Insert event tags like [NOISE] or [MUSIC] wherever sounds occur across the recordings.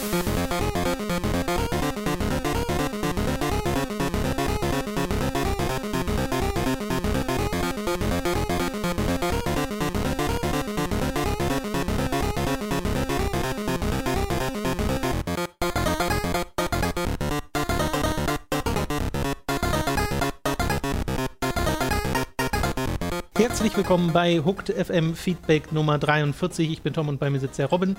Bye. Willkommen bei Hooked FM Feedback Nummer 43. Ich bin Tom und bei mir sitzt der Robin.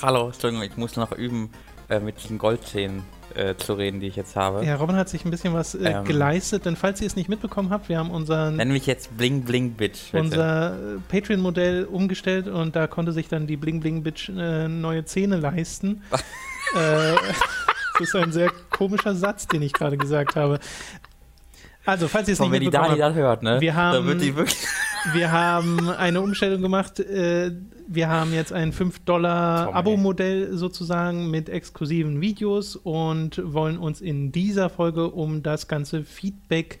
Hallo, Entschuldigung, ich muss noch üben, äh, mit diesen Goldzähnen äh, zu reden, die ich jetzt habe. Ja, Robin hat sich ein bisschen was äh, ähm, geleistet, denn falls ihr es nicht mitbekommen habt, wir haben unser. Nenn mich jetzt Bling Bling Bitch. Bitte. Unser äh, Patreon-Modell umgestellt und da konnte sich dann die Bling Bling Bitch äh, neue Zähne leisten. [LAUGHS] äh, das ist ein sehr komischer Satz, den ich gerade gesagt habe. Also, falls ihr es nicht wenn die Dani das hört, ne? Wir haben, wir haben eine Umstellung gemacht. Äh, wir haben jetzt ein 5-Dollar-Abo-Modell sozusagen mit exklusiven Videos und wollen uns in dieser Folge um das ganze Feedback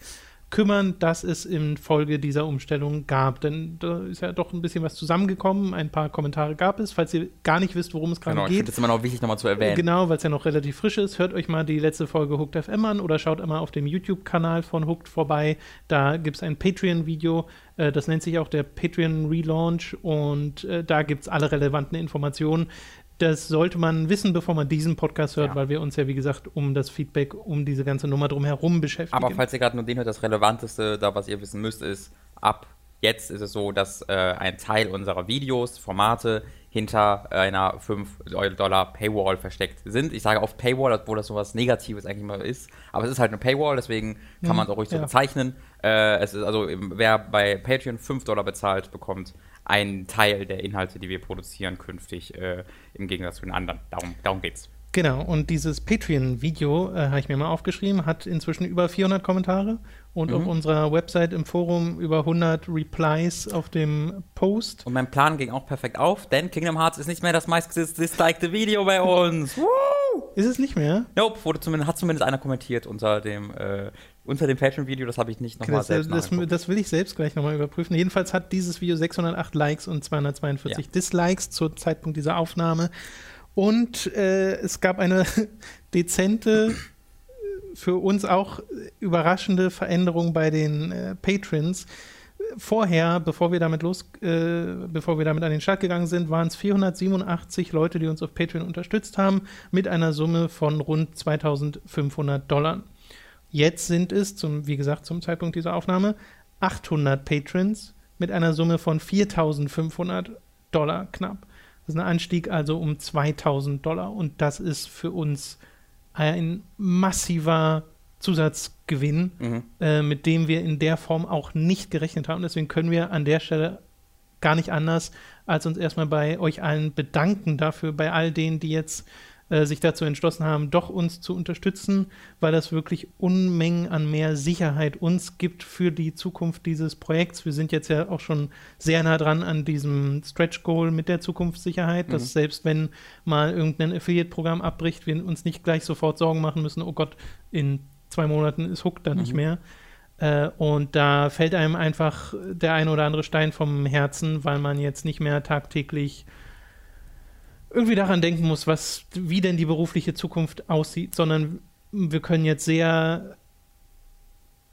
kümmern, das es in Folge dieser Umstellung gab. Denn da ist ja doch ein bisschen was zusammengekommen. Ein paar Kommentare gab es. Falls ihr gar nicht wisst, worum es gerade genau, geht. Genau, das ist immer noch wichtig, nochmal zu erwähnen. Genau, weil es ja noch relativ frisch ist. Hört euch mal die letzte Folge Hooked FM an oder schaut einmal auf dem YouTube-Kanal von Hooked vorbei. Da gibt es ein Patreon-Video. Äh, das nennt sich auch der Patreon Relaunch und äh, da gibt es alle relevanten Informationen das sollte man wissen, bevor man diesen Podcast hört, ja. weil wir uns ja, wie gesagt, um das Feedback, um diese ganze Nummer drumherum beschäftigen. Aber falls ihr gerade nur den hört, das Relevanteste, da was ihr wissen müsst, ist, ab jetzt ist es so, dass äh, ein Teil unserer Videos, Formate hinter einer 5 Dollar Paywall versteckt sind. Ich sage oft Paywall, obwohl das so was Negatives eigentlich mal ist. Aber es ist halt eine Paywall, deswegen kann hm, man es auch ruhig so ja. bezeichnen. Äh, es ist also, wer bei Patreon 5 Dollar bezahlt, bekommt einen Teil der Inhalte, die wir produzieren, künftig äh, im Gegensatz zu den anderen. Darum, darum geht's. Genau, und dieses Patreon-Video, äh, habe ich mir mal aufgeschrieben, hat inzwischen über 400 Kommentare und mhm. auf unserer Website im Forum über 100 Replies auf dem Post. Und mein Plan ging auch perfekt auf, denn Kingdom Hearts ist nicht mehr das meistdislikte Video bei uns. [LAUGHS] Ist es nicht mehr? Nope, wurde zumindest, hat zumindest einer kommentiert unter dem, äh, unter dem Patreon-Video. Das habe ich nicht nochmal selbst das, das, will ich selbst gleich nochmal überprüfen. Jedenfalls hat dieses Video 608 Likes und 242 ja. Dislikes zum Zeitpunkt dieser Aufnahme. Und äh, es gab eine [LAUGHS] dezente, für uns auch überraschende Veränderung bei den äh, Patrons vorher, bevor wir damit los, äh, bevor wir damit an den Start gegangen sind, waren es 487 Leute, die uns auf Patreon unterstützt haben, mit einer Summe von rund 2500 Dollar. Jetzt sind es, zum, wie gesagt, zum Zeitpunkt dieser Aufnahme, 800 Patrons mit einer Summe von 4500 Dollar knapp. Das ist ein Anstieg also um 2000 Dollar und das ist für uns ein massiver Zusatzgewinn, mhm. äh, mit dem wir in der Form auch nicht gerechnet haben. Deswegen können wir an der Stelle gar nicht anders, als uns erstmal bei euch allen bedanken dafür, bei all denen, die jetzt äh, sich dazu entschlossen haben, doch uns zu unterstützen, weil das wirklich Unmengen an mehr Sicherheit uns gibt für die Zukunft dieses Projekts. Wir sind jetzt ja auch schon sehr nah dran an diesem Stretch Goal mit der Zukunftssicherheit, mhm. dass selbst wenn mal irgendein Affiliate-Programm abbricht, wir uns nicht gleich sofort Sorgen machen müssen, oh Gott, in zwei Monaten ist Hook da mhm. nicht mehr. Äh, und da fällt einem einfach der ein oder andere Stein vom Herzen, weil man jetzt nicht mehr tagtäglich irgendwie daran denken muss, was, wie denn die berufliche Zukunft aussieht, sondern wir können jetzt sehr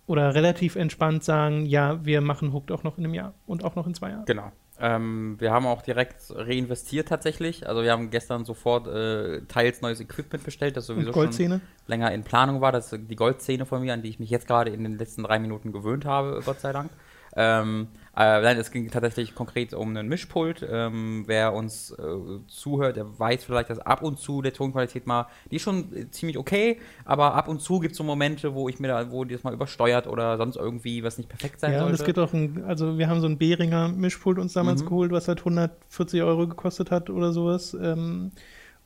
oder relativ entspannt sagen, ja, wir machen Hooked auch noch in einem Jahr und auch noch in zwei Jahren. Genau. Ähm, wir haben auch direkt reinvestiert tatsächlich. Also wir haben gestern sofort äh, teils neues Equipment bestellt, das sowieso schon länger in Planung war. Das ist die Goldzähne von mir, an die ich mich jetzt gerade in den letzten drei Minuten gewöhnt habe, Gott sei Dank. Ähm, äh, nein, es ging tatsächlich konkret um einen Mischpult. Ähm, wer uns äh, zuhört, der weiß vielleicht, dass ab und zu der Tonqualität mal, die ist schon ziemlich okay, aber ab und zu gibt es so Momente, wo ich mir da, wo die das mal übersteuert oder sonst irgendwie was nicht perfekt sein ja, sollte. Ja, es gibt auch ein, also wir haben so ein Behringer Mischpult uns damals mhm. geholt, was halt 140 Euro gekostet hat oder sowas. Ähm,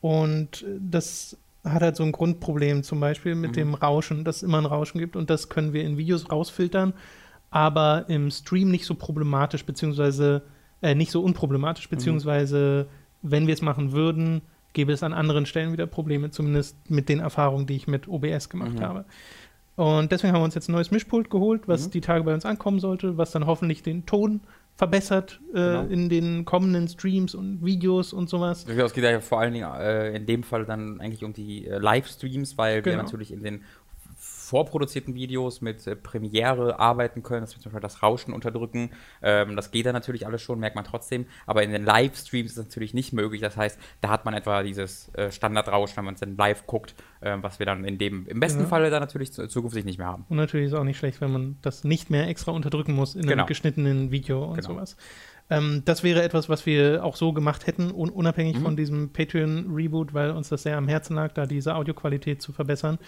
und das hat halt so ein Grundproblem, zum Beispiel mit mhm. dem Rauschen, dass es immer ein Rauschen gibt und das können wir in Videos rausfiltern aber im Stream nicht so problematisch, beziehungsweise äh, nicht so unproblematisch, mhm. beziehungsweise mhm. wenn wir es machen würden, gäbe es an anderen Stellen wieder Probleme, zumindest mit den Erfahrungen, die ich mit OBS gemacht mhm. habe. Und deswegen haben wir uns jetzt ein neues Mischpult geholt, was mhm. die Tage bei uns ankommen sollte, was dann hoffentlich den Ton verbessert äh, genau. in den kommenden Streams und Videos und sowas. Es geht ja vor allen Dingen äh, in dem Fall dann eigentlich um die äh, Livestreams, weil genau. wir natürlich in den vorproduzierten Videos mit äh, Premiere arbeiten können, dass wir zum Beispiel das Rauschen unterdrücken. Ähm, das geht dann natürlich alles schon, merkt man trotzdem. Aber in den Livestreams ist es natürlich nicht möglich. Das heißt, da hat man etwa dieses äh, Standardrauschen, wenn man es dann live guckt, äh, was wir dann in dem im besten ja. Falle dann natürlich zukünftig nicht mehr haben. Und natürlich ist es auch nicht schlecht, wenn man das nicht mehr extra unterdrücken muss in genau. einem geschnittenen Video und genau. sowas. Ähm, das wäre etwas, was wir auch so gemacht hätten, un unabhängig mhm. von diesem Patreon-Reboot, weil uns das sehr am Herzen lag, da diese Audioqualität zu verbessern.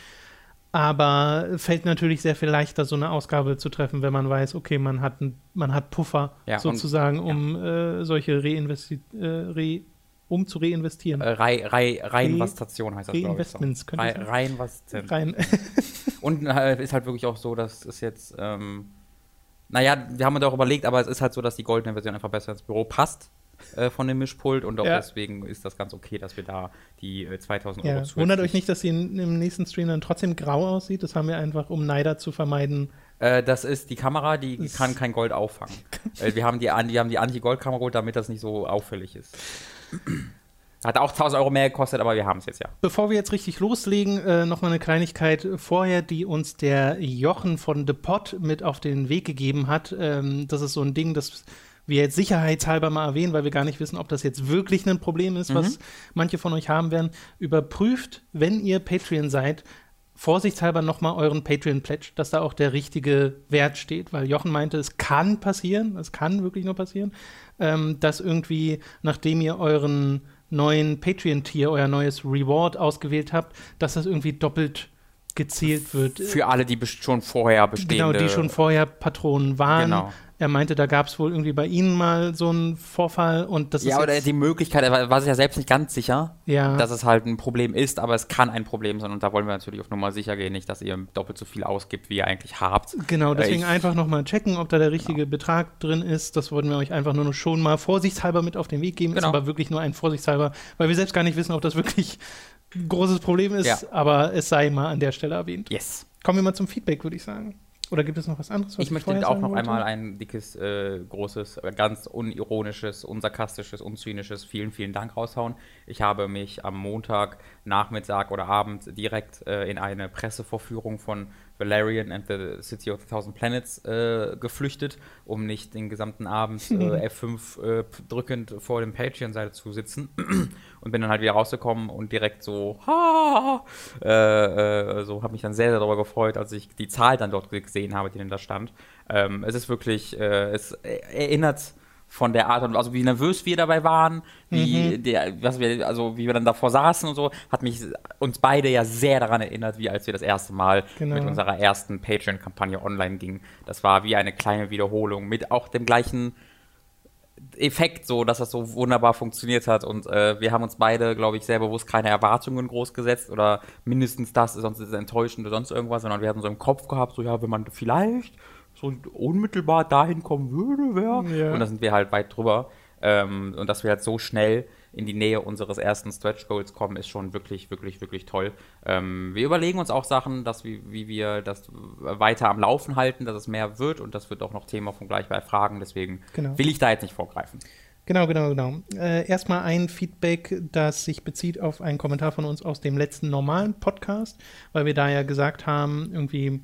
Aber fällt natürlich sehr viel leichter, so eine Ausgabe zu treffen, wenn man weiß, okay, man hat, ein, man hat Puffer ja, sozusagen, und, um ja. äh, solche Reinvesti äh, Re um zu reinvestieren. Äh, Re Re Reinvestation heißt das, glaube ich. So. Re Reinvestieren. Rein. [LAUGHS] und äh, ist halt wirklich auch so, dass es jetzt, ähm, naja, wir haben uns auch überlegt, aber es ist halt so, dass die goldene Version einfach besser ins Büro passt äh, von dem Mischpult und auch ja. deswegen ist das ganz okay, dass wir da die äh, 2000 Euro ja. Wundert euch nicht, dass sie in, im nächsten Stream dann trotzdem grau aussieht. Das haben wir einfach, um Neider zu vermeiden. Äh, das ist die Kamera, die das kann kein Gold auffangen. [LAUGHS] äh, wir haben die, die, die Anti-Gold-Kamera geholt, damit das nicht so auffällig ist. [CLEARS THROAT] Hat auch 1000 Euro mehr gekostet, aber wir haben es jetzt ja. Bevor wir jetzt richtig loslegen, äh, nochmal eine Kleinigkeit vorher, die uns der Jochen von The Pot mit auf den Weg gegeben hat. Ähm, das ist so ein Ding, das wir jetzt sicherheitshalber mal erwähnen, weil wir gar nicht wissen, ob das jetzt wirklich ein Problem ist, mhm. was manche von euch haben werden. Überprüft, wenn ihr Patreon seid, vorsichtshalber nochmal euren Patreon-Pledge, dass da auch der richtige Wert steht, weil Jochen meinte, es kann passieren, es kann wirklich nur passieren, ähm, dass irgendwie, nachdem ihr euren neuen Patreon-Tier, euer neues Reward ausgewählt habt, dass das irgendwie doppelt gezählt wird. Für alle, die schon vorher bestehen. Genau, die schon vorher Patronen waren. Genau. Er meinte, da gab es wohl irgendwie bei Ihnen mal so einen Vorfall und das ja, ist. Ja, oder die Möglichkeit, er war, sich ja selbst nicht ganz sicher, ja. dass es halt ein Problem ist, aber es kann ein Problem sein und da wollen wir natürlich auf Nummer sicher gehen, nicht, dass ihr doppelt so viel ausgibt, wie ihr eigentlich habt. Genau, deswegen ich, einfach nochmal checken, ob da der richtige genau. Betrag drin ist. Das wollten wir euch einfach nur schon mal vorsichtshalber mit auf den Weg geben. Genau. Ist aber wirklich nur ein vorsichtshalber, weil wir selbst gar nicht wissen, ob das wirklich ein großes Problem ist, ja. aber es sei mal an der Stelle erwähnt. Yes. Kommen wir mal zum Feedback, würde ich sagen. Oder gibt es noch was anderes? Was ich möchte auch noch wollte? einmal ein dickes, äh, großes, ganz unironisches, unsarkastisches, unzynisches vielen, vielen Dank raushauen. Ich habe mich am Montag, Nachmittag oder Abend direkt äh, in eine Pressevorführung von Valerian and the City of the Thousand Planets äh, geflüchtet, um nicht den gesamten Abend [LAUGHS] äh, F5 äh, drückend vor dem Patreon-Seite zu sitzen. [CLEARS THROAT] und bin dann halt wieder rausgekommen und direkt so, ha, äh, äh, so habe mich dann sehr, sehr darüber gefreut, als ich die Zahl dann dort gesehen habe, die denn da stand. Ähm, es ist wirklich, äh, es erinnert von der Art und also wie nervös wir dabei waren, wie mhm. der, was wir, also wie wir dann davor saßen und so, hat mich uns beide ja sehr daran erinnert, wie als wir das erste Mal genau. mit unserer ersten Patreon-Kampagne online gingen. Das war wie eine kleine Wiederholung mit auch dem gleichen Effekt, so dass das so wunderbar funktioniert hat. Und äh, wir haben uns beide, glaube ich, sehr bewusst keine Erwartungen groß gesetzt oder mindestens das, sonst ist es enttäuschend oder sonst irgendwas, sondern wir hatten so im Kopf gehabt, so ja, wenn man vielleicht so unmittelbar dahin kommen würde, wäre. Ja. Und da sind wir halt weit drüber. Ähm, und dass wir halt so schnell in die Nähe unseres ersten Stretch Goals kommen, ist schon wirklich, wirklich, wirklich toll. Ähm, wir überlegen uns auch Sachen, dass wie, wie wir das weiter am Laufen halten, dass es mehr wird und das wird auch noch Thema von gleich bei Fragen. Deswegen genau. will ich da jetzt nicht vorgreifen. Genau, genau, genau. Äh, erstmal ein Feedback, das sich bezieht auf einen Kommentar von uns aus dem letzten normalen Podcast, weil wir da ja gesagt haben, irgendwie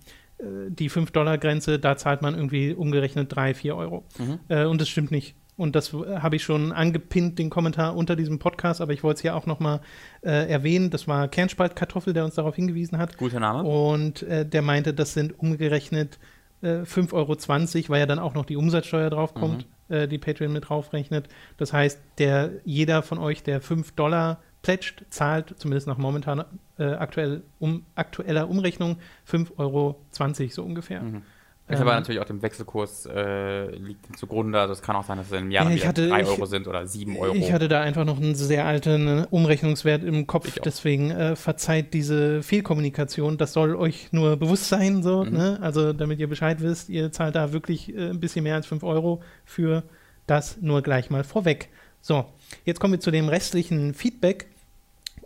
die 5-Dollar-Grenze, da zahlt man irgendwie umgerechnet 3, 4 Euro. Mhm. Äh, und das stimmt nicht. Und das habe ich schon angepinnt, den Kommentar unter diesem Podcast, aber ich wollte es hier auch nochmal äh, erwähnen. Das war Kernspaltkartoffel, der uns darauf hingewiesen hat. Guter Name. Und äh, der meinte, das sind umgerechnet äh, 5,20 Euro, weil ja dann auch noch die Umsatzsteuer draufkommt, mhm. äh, die Patreon mit draufrechnet. Das heißt, der, jeder von euch, der 5 Dollar pledged, zahlt, zumindest nach momentan äh, aktuell, um, aktueller Umrechnung, 5,20 Euro so ungefähr. Mhm. Ich ähm, aber natürlich auch dem Wechselkurs äh, liegt zugrunde. Also es kann auch sein, dass es im Jahr ja, hatte, 3 Euro sind oder 7 Euro. Ich hatte da einfach noch einen sehr alten Umrechnungswert im Kopf. Deswegen äh, verzeiht diese Fehlkommunikation. Das soll euch nur bewusst sein. So, mhm. ne? Also damit ihr Bescheid wisst, ihr zahlt da wirklich äh, ein bisschen mehr als 5 Euro für das nur gleich mal vorweg. So, jetzt kommen wir zu dem restlichen Feedback.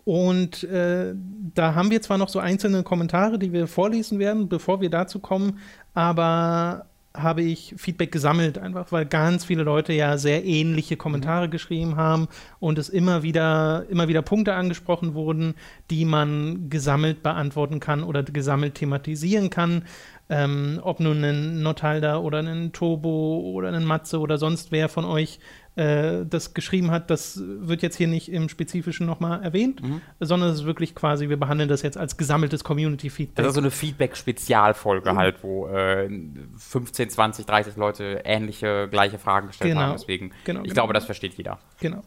Und äh, da haben wir zwar noch so einzelne Kommentare, die wir vorlesen werden, bevor wir dazu kommen, aber habe ich Feedback gesammelt, einfach weil ganz viele Leute ja sehr ähnliche Kommentare mhm. geschrieben haben und es immer wieder, immer wieder Punkte angesprochen wurden, die man gesammelt beantworten kann oder gesammelt thematisieren kann. Ähm, ob nun ein Nothalder oder ein Turbo oder ein Matze oder sonst wer von euch äh, das geschrieben hat, das wird jetzt hier nicht im Spezifischen nochmal erwähnt, mhm. sondern es ist wirklich quasi, wir behandeln das jetzt als gesammeltes Community-Feedback. Das ist so eine Feedback-Spezialfolge mhm. halt, wo äh, 15, 20, 30 Leute ähnliche, gleiche Fragen gestellt genau. haben. Deswegen, genau, ich genau. glaube, das versteht jeder. Genau.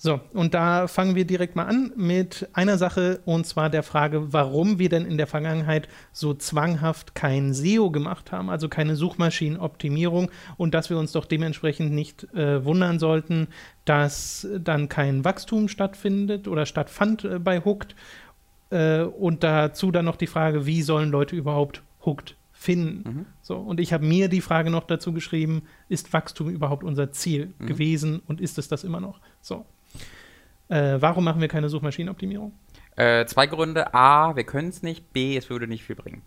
So, und da fangen wir direkt mal an mit einer Sache und zwar der Frage, warum wir denn in der Vergangenheit so zwanghaft kein SEO gemacht haben, also keine Suchmaschinenoptimierung und dass wir uns doch dementsprechend nicht äh, wundern sollten, dass dann kein Wachstum stattfindet oder stattfand äh, bei Hooked. Äh, und dazu dann noch die Frage, wie sollen Leute überhaupt Hooked finden. Mhm. So, und ich habe mir die Frage noch dazu geschrieben, ist Wachstum überhaupt unser Ziel mhm. gewesen und ist es das immer noch? So. Äh, warum machen wir keine Suchmaschinenoptimierung? Äh, zwei Gründe. A, wir können es nicht. B, es würde nicht viel bringen.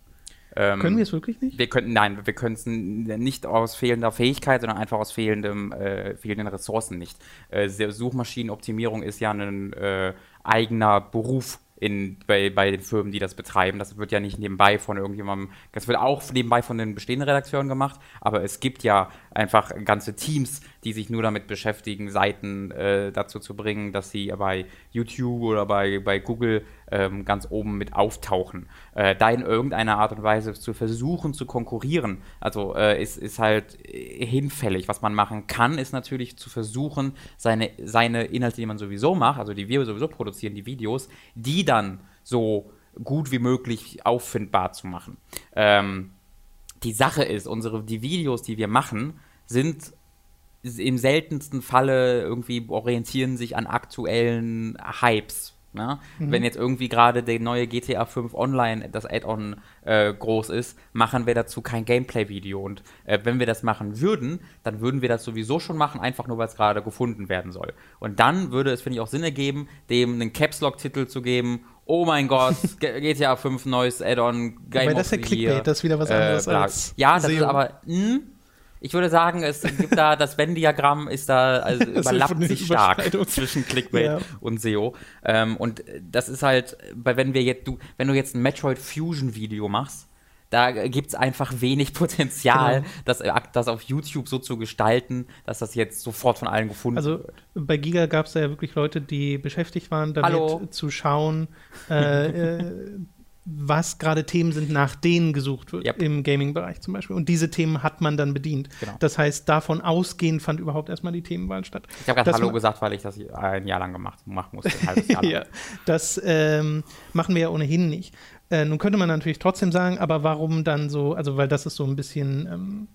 Ähm, können wir es wirklich nicht? Wir könnten, nein, wir können es nicht aus fehlender Fähigkeit, sondern einfach aus fehlendem, äh, fehlenden Ressourcen nicht. Äh, Suchmaschinenoptimierung ist ja ein äh, eigener Beruf in, bei, bei den Firmen, die das betreiben. Das wird ja nicht nebenbei von irgendjemandem, das wird auch nebenbei von den bestehenden Redakteuren gemacht, aber es gibt ja einfach ganze Teams, die sich nur damit beschäftigen, Seiten äh, dazu zu bringen, dass sie bei YouTube oder bei, bei Google ähm, ganz oben mit auftauchen. Äh, da in irgendeiner Art und Weise zu versuchen zu konkurrieren, also äh, ist, ist halt hinfällig. Was man machen kann, ist natürlich zu versuchen, seine, seine Inhalte, die man sowieso macht, also die wir sowieso produzieren, die Videos, die dann so gut wie möglich auffindbar zu machen. Ähm, die Sache ist, unsere, die Videos, die wir machen, sind im seltensten Falle irgendwie orientieren sich an aktuellen Hypes. Ne? Mhm. Wenn jetzt irgendwie gerade der neue GTA 5 Online, das Add-on äh, groß ist, machen wir dazu kein Gameplay-Video. Und äh, wenn wir das machen würden, dann würden wir das sowieso schon machen, einfach nur, weil es gerade gefunden werden soll. Und dann würde es, finde ich, auch Sinn ergeben, dem einen Caps-Lock-Titel zu geben. Oh mein Gott, [LAUGHS] GTA 5 neues Add-on, Game Weil das ist ja Clickbait, das ist wieder was äh, anderes äh, als Ja, das SEO. ist aber, mh, hm? Ich würde sagen, es gibt da, das Venn-Diagramm ist da, also [LAUGHS] überlappt sich stark zwischen Clickbait ja. und SEO. Ähm, und das ist halt, wenn wir jetzt, du, wenn du jetzt ein Metroid Fusion Video machst, da gibt es einfach wenig Potenzial, genau. das, das auf YouTube so zu gestalten, dass das jetzt sofort von allen gefunden also, wird. Also bei Giga gab es ja wirklich Leute, die beschäftigt waren, damit Hallo. zu schauen, äh, [LAUGHS] äh, was gerade Themen sind, nach denen gesucht wird, yep. im Gaming-Bereich zum Beispiel. Und diese Themen hat man dann bedient. Genau. Das heißt, davon ausgehend fand überhaupt erstmal die Themenwahl statt. Ich habe gerade Hallo gesagt, weil ich das ein Jahr lang gemacht machen musste. [LAUGHS] ja, das ähm, machen wir ja ohnehin nicht. Äh, nun könnte man natürlich trotzdem sagen, aber warum dann so, also weil das ist so ein bisschen ähm,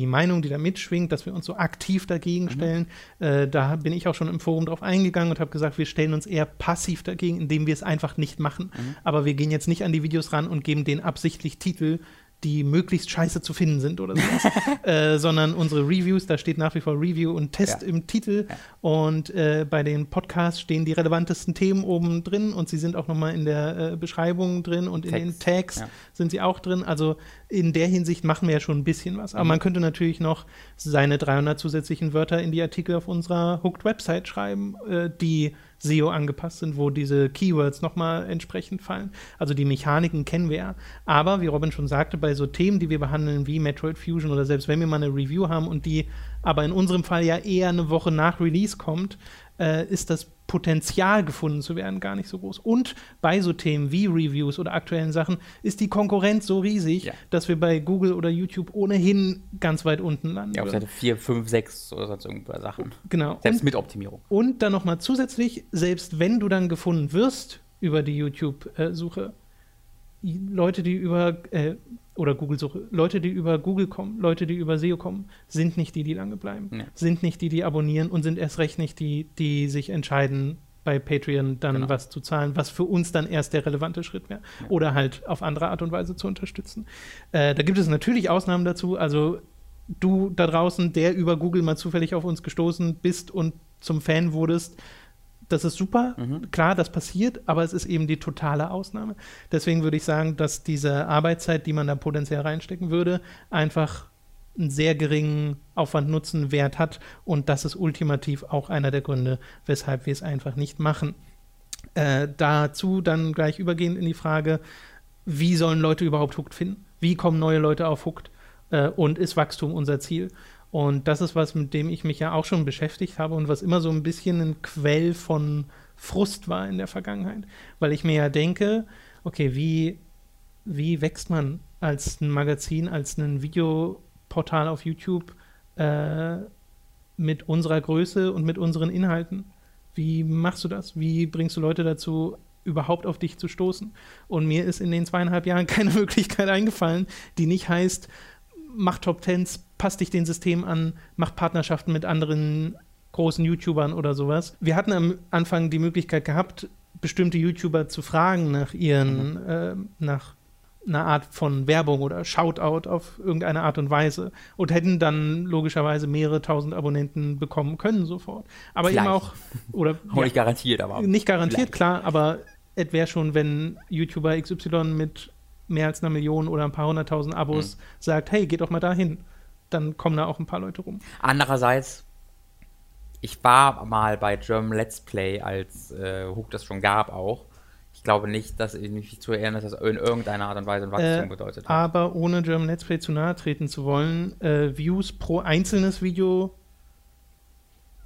die Meinung, die da mitschwingt, dass wir uns so aktiv dagegen mhm. stellen. Äh, da bin ich auch schon im Forum drauf eingegangen und habe gesagt, wir stellen uns eher passiv dagegen, indem wir es einfach nicht machen. Mhm. Aber wir gehen jetzt nicht an die Videos ran und geben denen absichtlich Titel, die möglichst scheiße zu finden sind oder sowas, [LAUGHS] äh, sondern unsere Reviews, da steht nach wie vor Review und Test ja. im Titel ja. und äh, bei den Podcasts stehen die relevantesten Themen oben drin und sie sind auch nochmal in der äh, Beschreibung drin und Text. in den Tags ja. sind sie auch drin, also in der Hinsicht machen wir ja schon ein bisschen was, aber mhm. man könnte natürlich noch seine 300 zusätzlichen Wörter in die Artikel auf unserer Hooked-Website schreiben, äh, die SEO angepasst sind, wo diese Keywords nochmal entsprechend fallen. Also die Mechaniken kennen wir ja. Aber wie Robin schon sagte, bei so Themen, die wir behandeln wie Metroid Fusion oder selbst wenn wir mal eine Review haben und die aber in unserem Fall ja eher eine Woche nach Release kommt, äh, ist das Potenzial gefunden zu werden gar nicht so groß. Und bei so Themen wie Reviews oder aktuellen Sachen ist die Konkurrenz so riesig, ja. dass wir bei Google oder YouTube ohnehin ganz weit unten landen. Ja, auf Seite 4, 5, 6 oder sonst irgendwelche Sachen. Genau. Selbst und, mit Optimierung. Und dann nochmal zusätzlich, selbst wenn du dann gefunden wirst über die YouTube-Suche, Leute, die über äh, oder Google-Suche, Leute, die über Google kommen, Leute, die über SEO kommen, sind nicht die, die lange bleiben, nee. sind nicht die, die abonnieren und sind erst recht nicht die, die sich entscheiden, bei Patreon dann genau. was zu zahlen, was für uns dann erst der relevante Schritt wäre. Ja. Oder halt auf andere Art und Weise zu unterstützen. Äh, da gibt es natürlich Ausnahmen dazu. Also du da draußen, der über Google mal zufällig auf uns gestoßen bist und zum Fan wurdest, das ist super, mhm. klar, das passiert, aber es ist eben die totale Ausnahme. Deswegen würde ich sagen, dass diese Arbeitszeit, die man da potenziell reinstecken würde, einfach einen sehr geringen Aufwand-Nutzen-Wert hat und das ist ultimativ auch einer der Gründe, weshalb wir es einfach nicht machen. Äh, dazu dann gleich übergehend in die Frage, wie sollen Leute überhaupt Hooked finden? Wie kommen neue Leute auf Hooked? Äh, und ist Wachstum unser Ziel? Und das ist was, mit dem ich mich ja auch schon beschäftigt habe und was immer so ein bisschen ein Quell von Frust war in der Vergangenheit. Weil ich mir ja denke, okay, wie, wie wächst man als ein Magazin, als ein Videoportal auf YouTube äh, mit unserer Größe und mit unseren Inhalten? Wie machst du das? Wie bringst du Leute dazu, überhaupt auf dich zu stoßen? Und mir ist in den zweieinhalb Jahren [LAUGHS] keine Möglichkeit eingefallen, die nicht heißt, mach Top Tens, passt dich den System an, mach Partnerschaften mit anderen großen YouTubern oder sowas. Wir hatten am Anfang die Möglichkeit gehabt, bestimmte YouTuber zu fragen nach ihren, mhm. äh, nach einer Art von Werbung oder Shoutout auf irgendeine Art und Weise und hätten dann logischerweise mehrere tausend Abonnenten bekommen können sofort. Aber Vielleicht. eben auch, oder. [LAUGHS] ja, nicht garantiert, aber. Nicht garantiert, Vielleicht. klar, aber es wäre schon, wenn YouTuber XY mit mehr als einer Million oder ein paar hunderttausend Abos mhm. sagt, hey, geht doch mal dahin, dann kommen da auch ein paar Leute rum. Andererseits, ich war mal bei German Let's Play, als äh, Hook das schon gab auch ich glaube nicht, dass ich mich zu erinnern, dass das in irgendeiner Art und Weise ein Wachstum äh, bedeutet hat. Aber ohne German Let's Play zu nahe treten zu wollen, äh, Views pro einzelnes Video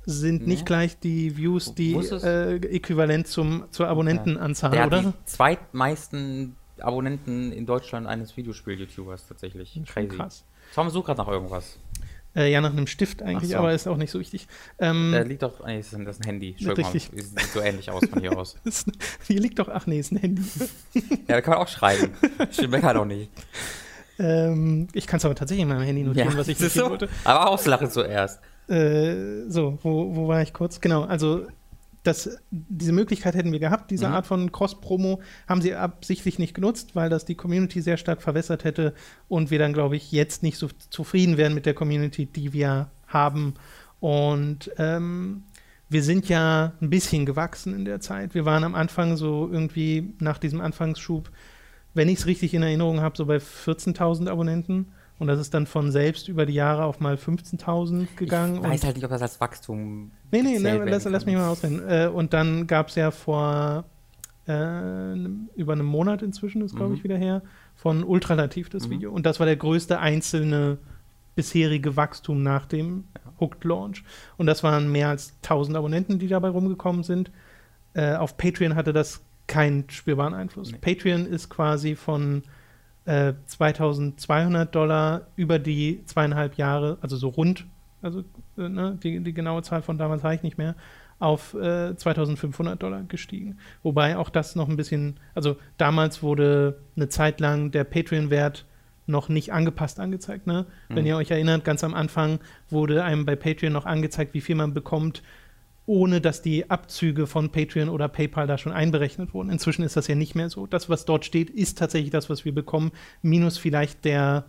sind nicht gleich die Views, die äh, äquivalent zum, zur Abonnentenanzahl, Der oder? Die zweitmeisten Abonnenten in Deutschland eines Videospiel-YouTubers tatsächlich. Crazy. Krass. Tom sucht gerade nach irgendwas. Äh, ja, nach einem Stift eigentlich, so. aber ist auch nicht so wichtig. Ähm, da liegt doch, nee, das ist ein Handy. Mal, sieht so ähnlich aus von hier aus. [LAUGHS] hier liegt doch, ach nee, ist ein Handy. ja, da kann man auch schreiben. Stimmt, meckert auch nicht. Ähm, ich kann es aber tatsächlich in meinem Handy notieren, ja, was ich so? wollte. Aber auslachen zuerst. Äh, so, wo, wo war ich kurz? Genau, also das, diese Möglichkeit hätten wir gehabt, diese mhm. Art von Cross-Promo, haben sie absichtlich nicht genutzt, weil das die Community sehr stark verwässert hätte und wir dann, glaube ich, jetzt nicht so zufrieden wären mit der Community, die wir haben. Und ähm, wir sind ja ein bisschen gewachsen in der Zeit. Wir waren am Anfang so irgendwie nach diesem Anfangsschub, wenn ich es richtig in Erinnerung habe, so bei 14.000 Abonnenten. Und das ist dann von selbst über die Jahre auf mal 15.000 gegangen. Ich weiß halt nicht, ob das als Wachstum. Nee, nee, nee lass, lass, mich mal ausreden. Äh, und dann gab es ja vor äh, über einem Monat inzwischen, ist glaube mhm. ich wieder her, von Ultralativ das mhm. Video. Und das war der größte einzelne bisherige Wachstum nach dem. Hooked Launch. Und das waren mehr als 1000 Abonnenten, die dabei rumgekommen sind. Äh, auf Patreon hatte das keinen spürbaren Einfluss. Nee. Patreon ist quasi von 2200 äh, Dollar über die zweieinhalb Jahre, also so rund, also ne, die, die, genaue Zahl von damals habe ich nicht mehr, auf äh, 2500 Dollar gestiegen. Wobei auch das noch ein bisschen, also damals wurde eine Zeit lang der Patreon-Wert noch nicht angepasst angezeigt. Ne? Mhm. Wenn ihr euch erinnert, ganz am Anfang wurde einem bei Patreon noch angezeigt, wie viel man bekommt, ohne dass die Abzüge von Patreon oder PayPal da schon einberechnet wurden. Inzwischen ist das ja nicht mehr so. Das, was dort steht, ist tatsächlich das, was wir bekommen, minus vielleicht der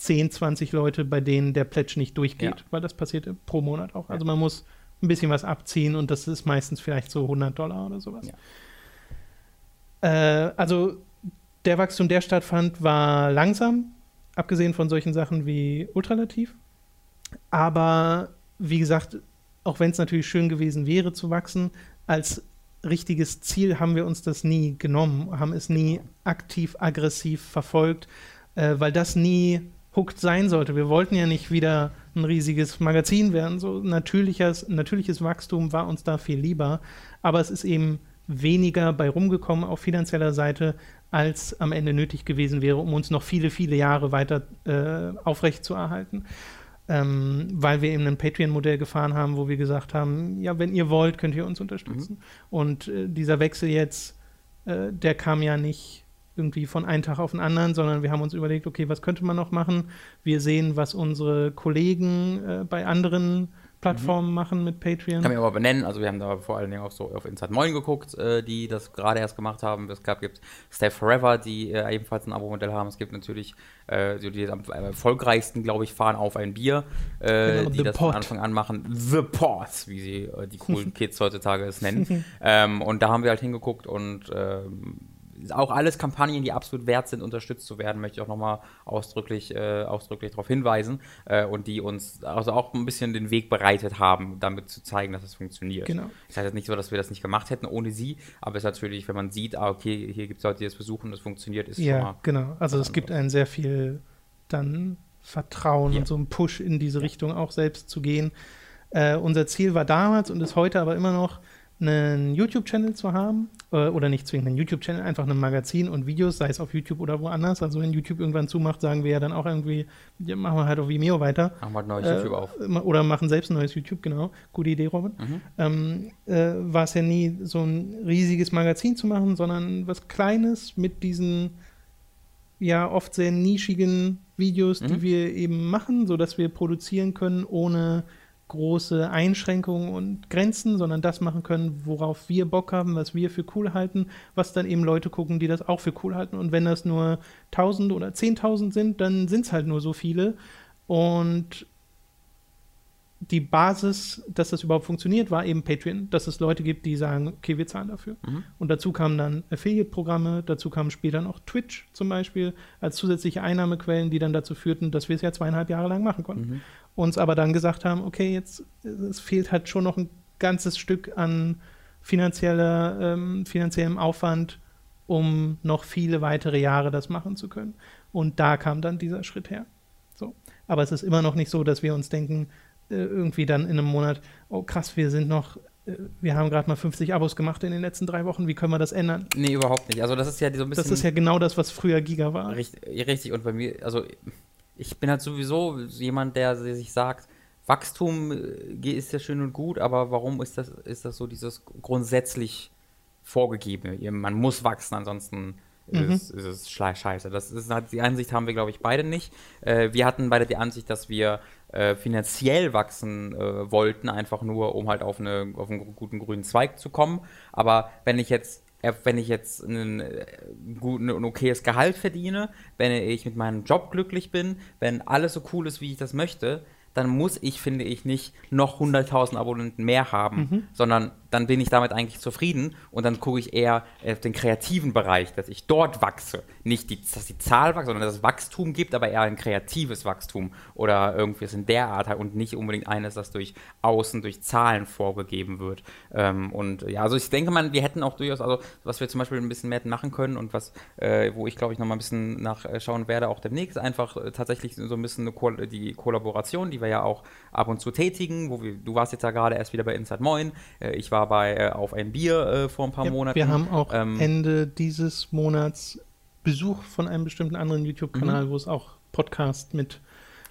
10, 20 Leute, bei denen der Pledge nicht durchgeht, ja. weil das passiert pro Monat auch. Also man muss ein bisschen was abziehen und das ist meistens vielleicht so 100 Dollar oder sowas. Ja. Äh, also der Wachstum, der stattfand, war langsam, abgesehen von solchen Sachen wie Ultralativ. Aber wie gesagt, auch wenn es natürlich schön gewesen wäre zu wachsen, als richtiges Ziel haben wir uns das nie genommen, haben es nie aktiv, aggressiv verfolgt, äh, weil das nie hooked sein sollte. Wir wollten ja nicht wieder ein riesiges Magazin werden. So natürliches, natürliches Wachstum war uns da viel lieber, aber es ist eben weniger bei rumgekommen auf finanzieller Seite, als am Ende nötig gewesen wäre, um uns noch viele, viele Jahre weiter äh, aufrechtzuerhalten ähm, weil wir eben ein Patreon-Modell gefahren haben, wo wir gesagt haben, ja, wenn ihr wollt, könnt ihr uns unterstützen. Mhm. Und äh, dieser Wechsel jetzt, äh, der kam ja nicht irgendwie von einem Tag auf den anderen, sondern wir haben uns überlegt, okay, was könnte man noch machen? Wir sehen, was unsere Kollegen äh, bei anderen Plattformen mhm. machen mit Patreon. Kann ich aber benennen, also wir haben da vor allen Dingen auch so auf Inside Moin geguckt, äh, die das gerade erst gemacht haben. Es gab, gibt Stay Forever, die äh, ebenfalls ein Abo-Modell haben. Es gibt natürlich äh, die, die am erfolgreichsten, glaube ich, fahren auf ein Bier, äh, genau, die das Pot. von Anfang an machen. The Pot, wie sie äh, die coolen [LAUGHS] Kids heutzutage es nennen. [LAUGHS] ähm, und da haben wir halt hingeguckt und ähm, auch alles Kampagnen, die absolut wert sind, unterstützt zu werden, möchte ich auch nochmal ausdrücklich, äh, ausdrücklich darauf hinweisen äh, und die uns also auch ein bisschen den Weg bereitet haben, damit zu zeigen, dass es funktioniert. Genau. Es heißt nicht so, dass wir das nicht gemacht hätten ohne sie, aber es ist natürlich, wenn man sieht, ah, okay, hier gibt es Leute, die das versuchen, das funktioniert, ist ja, schon mal. genau. Also es gibt einen sehr viel dann Vertrauen ja. und so einen Push in diese Richtung auch selbst zu gehen. Äh, unser Ziel war damals und ist heute aber immer noch, einen YouTube-Channel zu haben, äh, oder nicht zwingend einen YouTube-Channel, einfach ein Magazin und Videos, sei es auf YouTube oder woanders. Also wenn YouTube irgendwann zumacht, sagen wir ja dann auch irgendwie, ja, machen wir halt auf Vimeo weiter. Machen wir ein neues äh, YouTube auf. Oder machen selbst ein neues YouTube, genau. Gute Idee, Robin. Mhm. Ähm, äh, war es ja nie so ein riesiges Magazin zu machen, sondern was Kleines mit diesen ja oft sehr nischigen Videos, mhm. die wir eben machen, sodass wir produzieren können, ohne große Einschränkungen und Grenzen, sondern das machen können, worauf wir Bock haben, was wir für cool halten, was dann eben Leute gucken, die das auch für cool halten. Und wenn das nur 1000 oder 10.000 sind, dann sind es halt nur so viele. Und die Basis, dass das überhaupt funktioniert, war eben Patreon, dass es Leute gibt, die sagen, okay, wir zahlen dafür. Mhm. Und dazu kamen dann Affiliate-Programme, dazu kamen später noch Twitch zum Beispiel als zusätzliche Einnahmequellen, die dann dazu führten, dass wir es ja zweieinhalb Jahre lang machen konnten. Mhm. Uns aber dann gesagt haben, okay, jetzt es fehlt halt schon noch ein ganzes Stück an finanzieller, ähm, finanziellem Aufwand, um noch viele weitere Jahre das machen zu können. Und da kam dann dieser Schritt her. So. Aber es ist immer noch nicht so, dass wir uns denken, äh, irgendwie dann in einem Monat, oh krass, wir sind noch, äh, wir haben gerade mal 50 Abos gemacht in den letzten drei Wochen, wie können wir das ändern? Nee, überhaupt nicht. Also das ist ja so ein bisschen. Das ist ja genau das, was früher Giga war. Richtig, richtig. und bei mir, also ich bin halt sowieso jemand, der sich sagt, Wachstum äh, ist ja schön und gut, aber warum ist das, ist das so dieses grundsätzlich vorgegebene? Man muss wachsen, ansonsten mhm. ist, ist es scheiße. Das ist halt, die Ansicht haben wir, glaube ich, beide nicht. wir hatten beide die Ansicht, dass wir äh, finanziell wachsen äh, wollten, einfach nur, um halt auf, eine, auf einen guten grünen Zweig zu kommen. Aber wenn ich jetzt äh, wenn ich jetzt einen, äh, ein okayes Gehalt verdiene, wenn ich mit meinem Job glücklich bin, wenn alles so cool ist, wie ich das möchte, dann muss ich, finde ich, nicht noch 100.000 Abonnenten mehr haben, mhm. sondern dann bin ich damit eigentlich zufrieden und dann gucke ich eher auf den kreativen Bereich, dass ich dort wachse. Nicht, die, dass die Zahl wächst, sondern dass es Wachstum gibt, aber eher ein kreatives Wachstum oder irgendwas in der Art und nicht unbedingt eines, das durch Außen, durch Zahlen vorgegeben wird. Ähm, und ja, also ich denke mal, wir hätten auch durchaus, also was wir zum Beispiel ein bisschen mehr machen können und was, äh, wo ich glaube ich nochmal ein bisschen nachschauen werde, auch demnächst, einfach äh, tatsächlich so ein bisschen Ko die Kollaboration, die wir ja auch ab und zu tätigen, wo wir, du warst jetzt ja gerade erst wieder bei Inside Moin, äh, ich war war bei äh, auf ein Bier äh, vor ein paar ja, Monaten. Wir haben auch ähm, Ende dieses Monats Besuch von einem bestimmten anderen YouTube-Kanal, mhm. wo es auch Podcast mit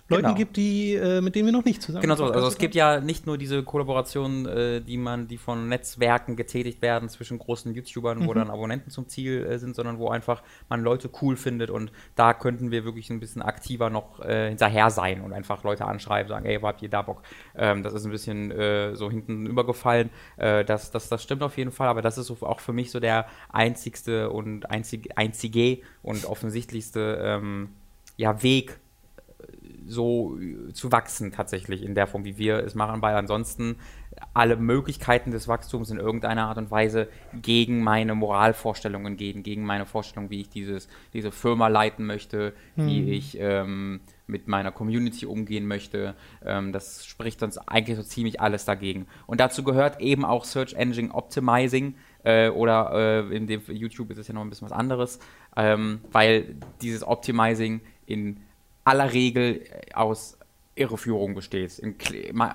Leuten genau. gibt, die, äh, mit denen wir noch nicht zusammen Genau so. Also es gibt ja nicht nur diese Kollaborationen, äh, die man, die von Netzwerken getätigt werden zwischen großen YouTubern, mhm. wo dann Abonnenten zum Ziel äh, sind, sondern wo einfach man Leute cool findet und da könnten wir wirklich ein bisschen aktiver noch äh, hinterher sein und einfach Leute anschreiben, sagen, ey, wo habt ihr da Bock? Ähm, das ist ein bisschen äh, so hinten übergefallen. Äh, das, das, das stimmt auf jeden Fall, aber das ist so auch für mich so der einzigste und einzig, einzige und offensichtlichste ähm, ja, Weg, so äh, zu wachsen tatsächlich in der Form, wie wir es machen, weil ansonsten alle Möglichkeiten des Wachstums in irgendeiner Art und Weise gegen meine Moralvorstellungen gehen, gegen meine Vorstellung, wie ich dieses, diese Firma leiten möchte, hm. wie ich ähm, mit meiner Community umgehen möchte. Ähm, das spricht uns eigentlich so ziemlich alles dagegen. Und dazu gehört eben auch Search Engine Optimizing äh, oder äh, in dem YouTube ist es ja noch ein bisschen was anderes, ähm, weil dieses Optimizing in aller Regel äh, aus Irreführung besteht, im,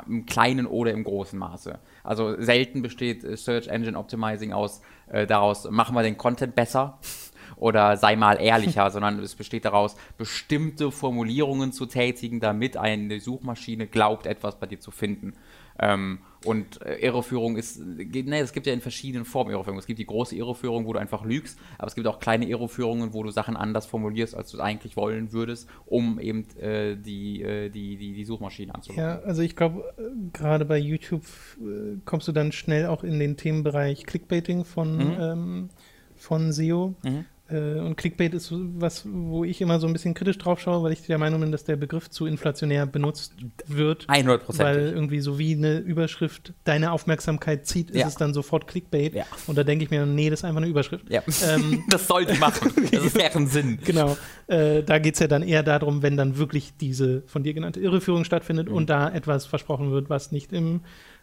im, kleinen oder im großen Maße. Also selten besteht äh, Search Engine Optimizing aus äh, daraus, machen wir den Content besser [LAUGHS] oder sei mal ehrlicher, [LAUGHS] sondern es besteht daraus, bestimmte Formulierungen zu tätigen, damit eine Suchmaschine glaubt, etwas bei dir zu finden. Ähm, und äh, Irreführung ist, ne, es gibt ja in verschiedenen Formen Irreführung. Es gibt die große Irreführung, wo du einfach lügst, aber es gibt auch kleine Irreführungen, wo du Sachen anders formulierst, als du es eigentlich wollen würdest, um eben äh, die, äh, die, die, die Suchmaschine anzulocken. Ja, also ich glaube, äh, gerade bei YouTube äh, kommst du dann schnell auch in den Themenbereich Clickbaiting von, mhm. ähm, von SEO. Mhm. Äh, und Clickbait ist was, wo ich immer so ein bisschen kritisch drauf schaue, weil ich der Meinung bin, dass der Begriff zu inflationär benutzt wird. 100 Weil irgendwie so wie eine Überschrift deine Aufmerksamkeit zieht, ist Ja. es dann sofort Clickbait. Ja. Und da denke ich mir, nee, das ist einfach eine Überschrift. Ja. Ähm, [LAUGHS] das soll die machen. [LAUGHS] Das ist deren Sinn. Genau. Äh, da geht es ja dann eher darum, wenn dann wirklich diese von dir genannte Irreführung stattfindet Mhm. und da etwas versprochen wird, was nicht im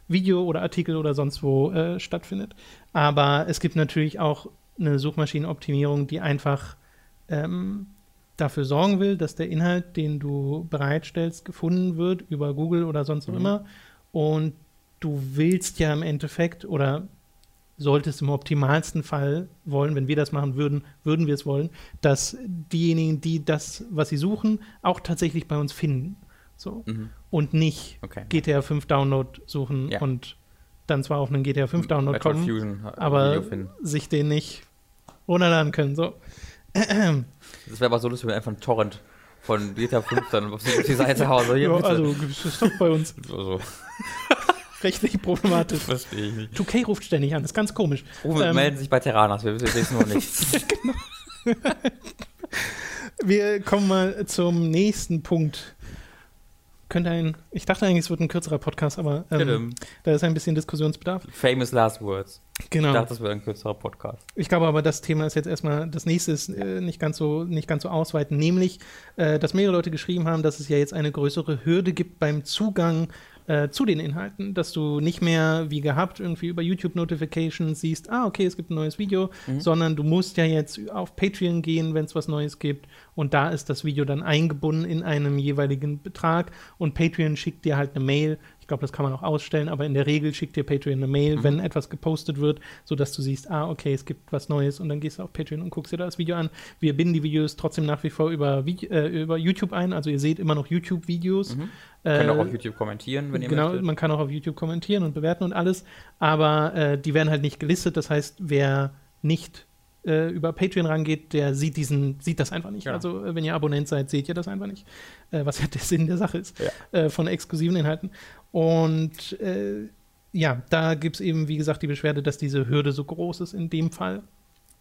Video oder Artikel oder sonst wo äh, stattfindet. Aber es gibt natürlich auch eine Suchmaschinenoptimierung, die einfach ähm, dafür sorgen will, dass der Inhalt, den du bereitstellst, gefunden wird über Google oder sonst wo Mhm. immer. Und du willst ja im Endeffekt oder solltest im optimalsten Fall wollen, wenn wir das machen würden, würden wir es wollen, dass diejenigen, die das, was sie suchen, auch tatsächlich bei uns finden. So. Mhm. Und nicht Okay. GTA 5 Download suchen Ja. und dann zwar auf einen GTA 5 Download Metroid kommen, Fusion äh, aber sich den nicht runterladen können. So. Das wäre aber so lustig, wenn einfach ein Torrent von GTA 5 dann auf die, Seite hauen. So, hier, Ja, bitte. also das ist doch bei uns [LAUGHS] so, so. [LAUGHS] rechtlich problematisch. Verstehe ich nicht. 2K ruft ständig an, das ist ganz komisch. Rufen, Ähm, melden sich bei Terranas, wir wissen wissen noch nichts. [LAUGHS] Wir kommen mal zum nächsten Punkt. Könnte ein, ich dachte eigentlich, es wird ein kürzerer Podcast, aber ähm, da ist ein bisschen Diskussionsbedarf. Famous Last Words. Genau. Ich dachte, das wäre ein kürzerer Podcast. Ich glaube aber, das Thema ist jetzt erstmal, das nächste ist äh, nicht, ganz so, nicht ganz so ausweiten, nämlich, äh, dass mehrere Leute geschrieben haben, dass es ja jetzt eine größere Hürde gibt beim Zugang äh, zu den Inhalten, dass du nicht mehr wie gehabt irgendwie über YouTube-Notifications siehst, ah, okay, es gibt ein neues Video, sondern du musst ja jetzt auf Patreon gehen, wenn es was Neues gibt und da ist das Video dann eingebunden in einem jeweiligen Betrag und Patreon schickt dir halt eine Mail. Ich glaube, das kann man auch ausstellen, aber in der Regel schickt dir Patreon eine Mail, wenn etwas gepostet wird, sodass du siehst, ah, okay, es gibt was Neues und dann gehst du auf Patreon und guckst dir das Video an. Wir binden die Videos trotzdem nach wie vor über, äh, über YouTube ein, also ihr seht immer noch YouTube-Videos. Mhm. Äh, Könnt auch auf YouTube kommentieren, wenn ihr genau, möchtet. man kann auch auf YouTube kommentieren und bewerten und alles, aber äh, die werden halt nicht gelistet. Das heißt, wer nicht äh, über Patreon rangeht, der sieht diesen, sieht das einfach nicht. Genau. Also äh, wenn ihr Abonnent seid, seht ihr das einfach nicht, äh, was ja der [LAUGHS] Sinn der Sache ist Ja. äh, von exklusiven Inhalten. Und äh, ja, da gibt es eben, wie gesagt, die Beschwerde, dass diese Hürde so groß ist in dem Fall.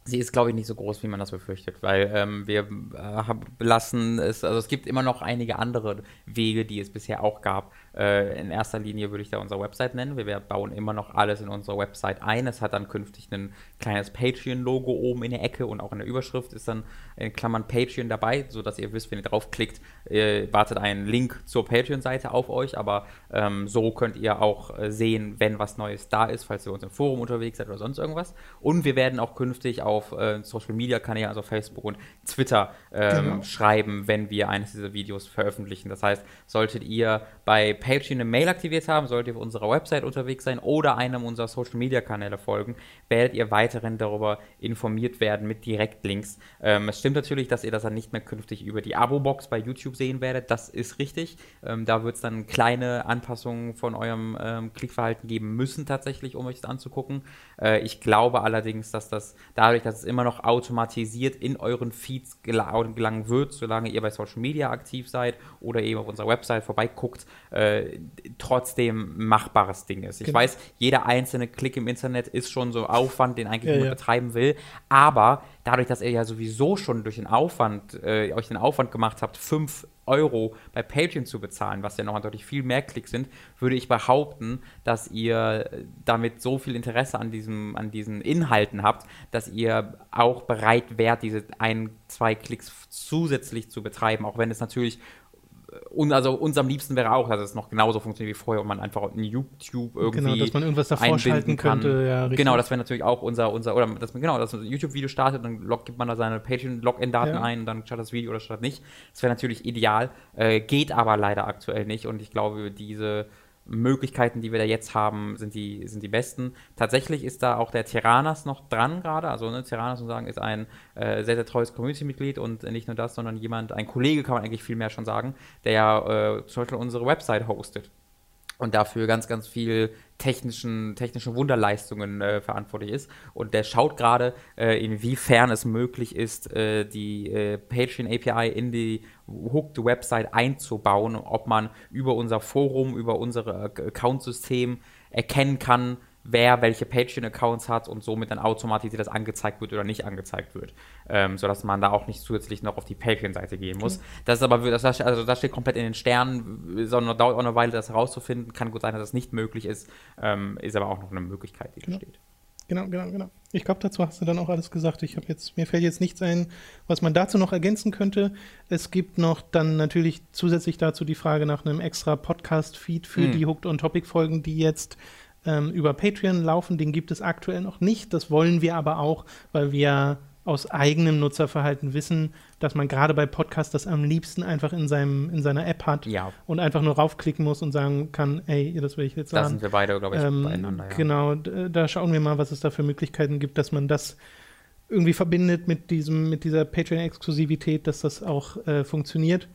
Sie ist, glaube ich, nicht so groß, wie man das befürchtet, weil ähm, wir äh, lassen es, also es gibt immer noch einige andere Wege, die es bisher auch gab. Äh, in erster Linie würde ich da unsere Website nennen. Wir, wir bauen immer noch alles in unsere Website ein. Es hat dann künftig ein kleines Patreon-Logo oben in der Ecke und auch in der Überschrift ist dann in Klammern Patreon dabei, sodass ihr wisst, wenn ihr draufklickt, äh, wartet ein Link zur Patreon-Seite auf euch, aber ähm, so könnt ihr auch äh, sehen, wenn was Neues da ist, falls ihr uns im Forum unterwegs seid oder sonst irgendwas. Und wir werden auch künftig auf äh, Social-Media-Kanälen, also Facebook und Twitter, ähm, Genau. schreiben, wenn wir eines dieser Videos veröffentlichen. Das heißt, solltet ihr bei Patreon eine Mail aktiviert haben, solltet ihr auf unserer Website unterwegs sein oder einem unserer Social-Media-Kanäle folgen, werdet ihr weiterhin darüber informiert werden mit Direktlinks. Ähm, es stimmt natürlich, dass ihr das dann nicht mehr künftig über die Abo-Box bei YouTube sehen werdet. Das ist richtig. Ähm, da wird es dann kleine Anpassungen von eurem ähm, Klickverhalten geben müssen, tatsächlich, um euch das anzugucken. Äh, ich glaube allerdings, dass das dadurch, dass es immer noch automatisiert in euren Feeds gela gelangen wird, solange ihr bei Social Media aktiv seid oder eben auf unserer Website vorbeiguckt, äh, trotzdem ein machbares Ding ist. Ich Genau. weiß, jeder einzelne Klick im Internet ist schon so Aufwand, den eigentlich Ja, ja. betreiben will, aber dadurch, dass ihr ja sowieso schon durch den Aufwand, äh, euch den Aufwand gemacht habt, 5 Euro bei Patreon zu bezahlen, was ja noch deutlich viel mehr Klicks sind, würde ich behaupten, dass ihr äh, damit so viel Interesse an, diesem, an diesen Inhalten habt, dass ihr auch bereit wärt, diese ein, zwei Klicks zusätzlich zu betreiben, auch wenn es natürlich und also uns am liebsten wäre auch, dass es noch genauso funktioniert wie vorher und man einfach in YouTube irgendwie Genau, dass man irgendwas davor einbinden schalten kann. könnte. Ja, richtig. Genau, das wäre natürlich auch unser, unser oder dass man, genau, dass man ein YouTube-Video startet, dann log, gibt man da seine Patreon-Login-Daten Ja. ein und dann startet das Video oder startet nicht. Das wäre natürlich ideal, äh, geht aber leider aktuell nicht und ich glaube, diese Möglichkeiten, die wir da jetzt haben, sind die, sind die besten. Tatsächlich ist da auch der Tyrannas noch dran gerade. Also ne, Tyrannas, muss man sagen, ist ein äh, sehr, sehr treues Community-Mitglied und nicht nur das, sondern jemand, ein Kollege kann man eigentlich viel mehr schon sagen, der ja äh, zum Beispiel unsere Website hostet und dafür ganz, ganz viel technischen, technische Wunderleistungen äh, verantwortlich ist. Und der schaut gerade, äh, inwiefern es möglich ist, äh, die äh, Patreon API in die Hooked Website einzubauen, ob man über unser Forum, über unser Ac- Account-System erkennen kann, wer welche Patreon-Accounts hat und somit dann automatisiert das angezeigt wird oder nicht angezeigt wird. Ähm, sodass man da auch nicht zusätzlich noch auf die Patreon-Seite gehen muss. Mhm. Das ist aber, das, also das steht komplett in den Sternen, sondern dauert auch eine Weile, das herauszufinden. Kann gut sein, dass das nicht möglich ist, ähm, ist aber auch noch eine Möglichkeit, die da steht. Genau, genau, genau. Ich glaube, dazu hast du dann auch alles gesagt. Ich habe jetzt, mir fällt jetzt nichts ein, was man dazu noch ergänzen könnte. Es gibt noch dann natürlich zusätzlich dazu die Frage nach einem extra Podcast-Feed für mhm. die Hooked on Topic-Folgen, die jetzt ähm, über Patreon laufen. Den gibt es aktuell noch nicht. Das wollen wir aber auch, weil wir aus eigenem Nutzerverhalten wissen, dass man gerade bei Podcasts das am liebsten einfach in, seinem, in seiner App hat ja. und einfach nur raufklicken muss und sagen kann, ey, das will ich jetzt sagen. Da sind wir beide, glaube ich, ähm, beieinander. Ja. Genau, da schauen wir mal, was es da für Möglichkeiten gibt, dass man das irgendwie verbindet mit diesem, mit dieser Patreon-Exklusivität, dass das auch äh, funktioniert.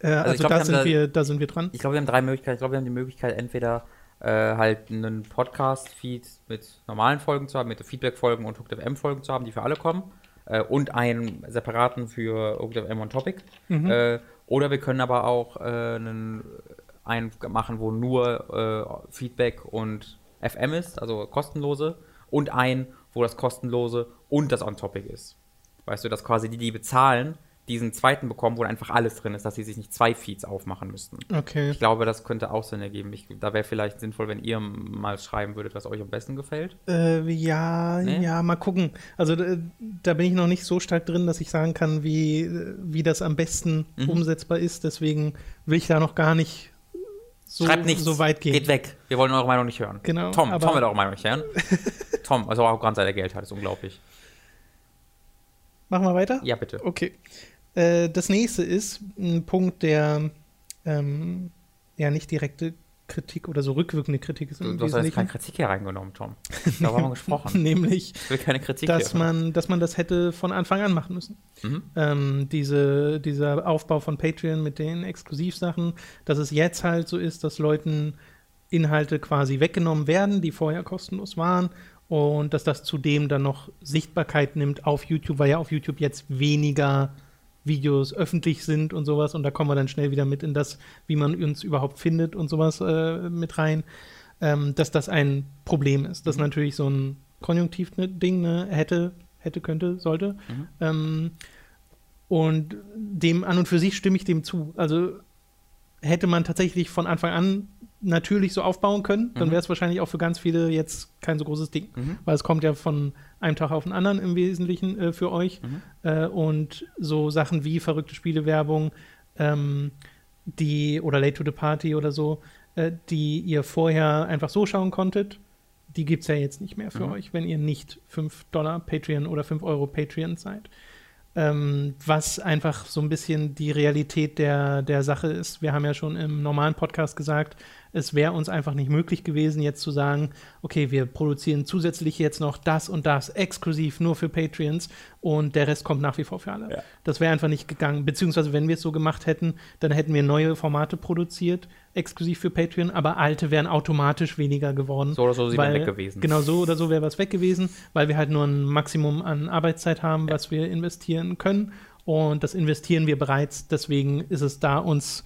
Äh, also, also glaub, da, sind da, wir, da sind wir dran. Ich glaube, wir haben drei Möglichkeiten. Ich glaube, wir haben die Möglichkeit, entweder äh, halt einen Podcast-Feed mit normalen Folgen zu haben, mit Feedback-Folgen und Hooked FM-Folgen zu haben, die für alle kommen. Äh, und einen separaten für Hooked FM und Topic. Mhm. Äh, oder wir können aber auch äh, einen, einen machen, wo nur äh, Feedback und FM ist, also kostenlose. Und einen, wo das kostenlose und das On-Topic ist. Weißt du, dass quasi die, die bezahlen, diesen zweiten bekommen, wo einfach alles drin ist, dass sie sich nicht zwei Feeds aufmachen müssten. Okay. Ich glaube, das könnte auch Sinn ergeben. Ich, da wäre vielleicht sinnvoll, wenn ihr mal schreiben würdet, was euch am besten gefällt. Äh, ja, nee? ja, mal gucken. Also da, bin ich noch nicht so stark drin, dass ich sagen kann, wie, wie das am besten mhm. umsetzbar ist. Deswegen will ich da noch gar nicht so, Schreibt nichts. so weit gehen. Geht weg. Wir wollen eure Meinung nicht hören. Genau. Tom, Tom will eure Meinung nicht hören. [LAUGHS] Tom, also auch ganz seine Geld hat, ist unglaublich. Machen wir weiter? Ja, bitte. Okay. Äh, das nächste ist ein Punkt, der ähm, ja nicht direkte Kritik oder so rückwirkende Kritik ist. Du, du hast jetzt keine Kritik hier reingenommen, Tom. Darüber haben wir gesprochen. [LAUGHS] Nämlich, ich will keine Kritik dass, man, dass man das hätte von Anfang an machen müssen. Mhm. Ähm, diese, dieser Aufbau von Patreon mit den Exklusivsachen, dass es jetzt halt so ist, dass Leuten Inhalte quasi weggenommen werden, die vorher kostenlos waren und dass das zudem dann noch Sichtbarkeit nimmt auf YouTube, weil ja auf YouTube jetzt weniger Videos öffentlich sind und sowas. Und da kommen wir dann schnell wieder mit in das, wie man uns überhaupt findet und sowas äh, mit rein, ähm, dass das ein Problem ist. Das mhm. natürlich so ein Konjunktiv-Ding, ne? hätte, hätte, könnte, sollte. Mhm. Ähm, und dem an und für sich stimme ich dem zu. Also hätte man tatsächlich von Anfang an natürlich so aufbauen können, dann mhm. wäre es wahrscheinlich auch für ganz viele jetzt kein so großes Ding. Mhm. Weil es kommt ja von einem Tag auf den anderen im Wesentlichen äh, für euch. Mhm. Äh, und so Sachen wie verrückte Spielewerbung, ähm, die oder Late to the Party oder so, äh, die ihr vorher einfach so schauen konntet, die gibt es ja jetzt nicht mehr für mhm. euch, wenn ihr nicht 5 Dollar Patreon oder 5 Euro Patreon seid ähm, was einfach so ein bisschen die Realität der, der Sache ist. Wir haben ja schon im normalen Podcast gesagt, es wäre uns einfach nicht möglich gewesen, jetzt zu sagen, okay, wir produzieren zusätzlich jetzt noch das und das exklusiv nur für Patreons und der Rest kommt nach wie vor für alle. Ja. Das wäre einfach nicht gegangen. Beziehungsweise, wenn wir es so gemacht hätten, dann hätten wir neue Formate produziert, exklusiv für Patreon, aber alte wären automatisch weniger geworden. So oder so wären weg gewesen. Genau, so oder so wäre was weg gewesen, weil wir halt nur ein Maximum an Arbeitszeit haben, ja. was wir investieren können. Und das investieren wir bereits. Deswegen ist es da uns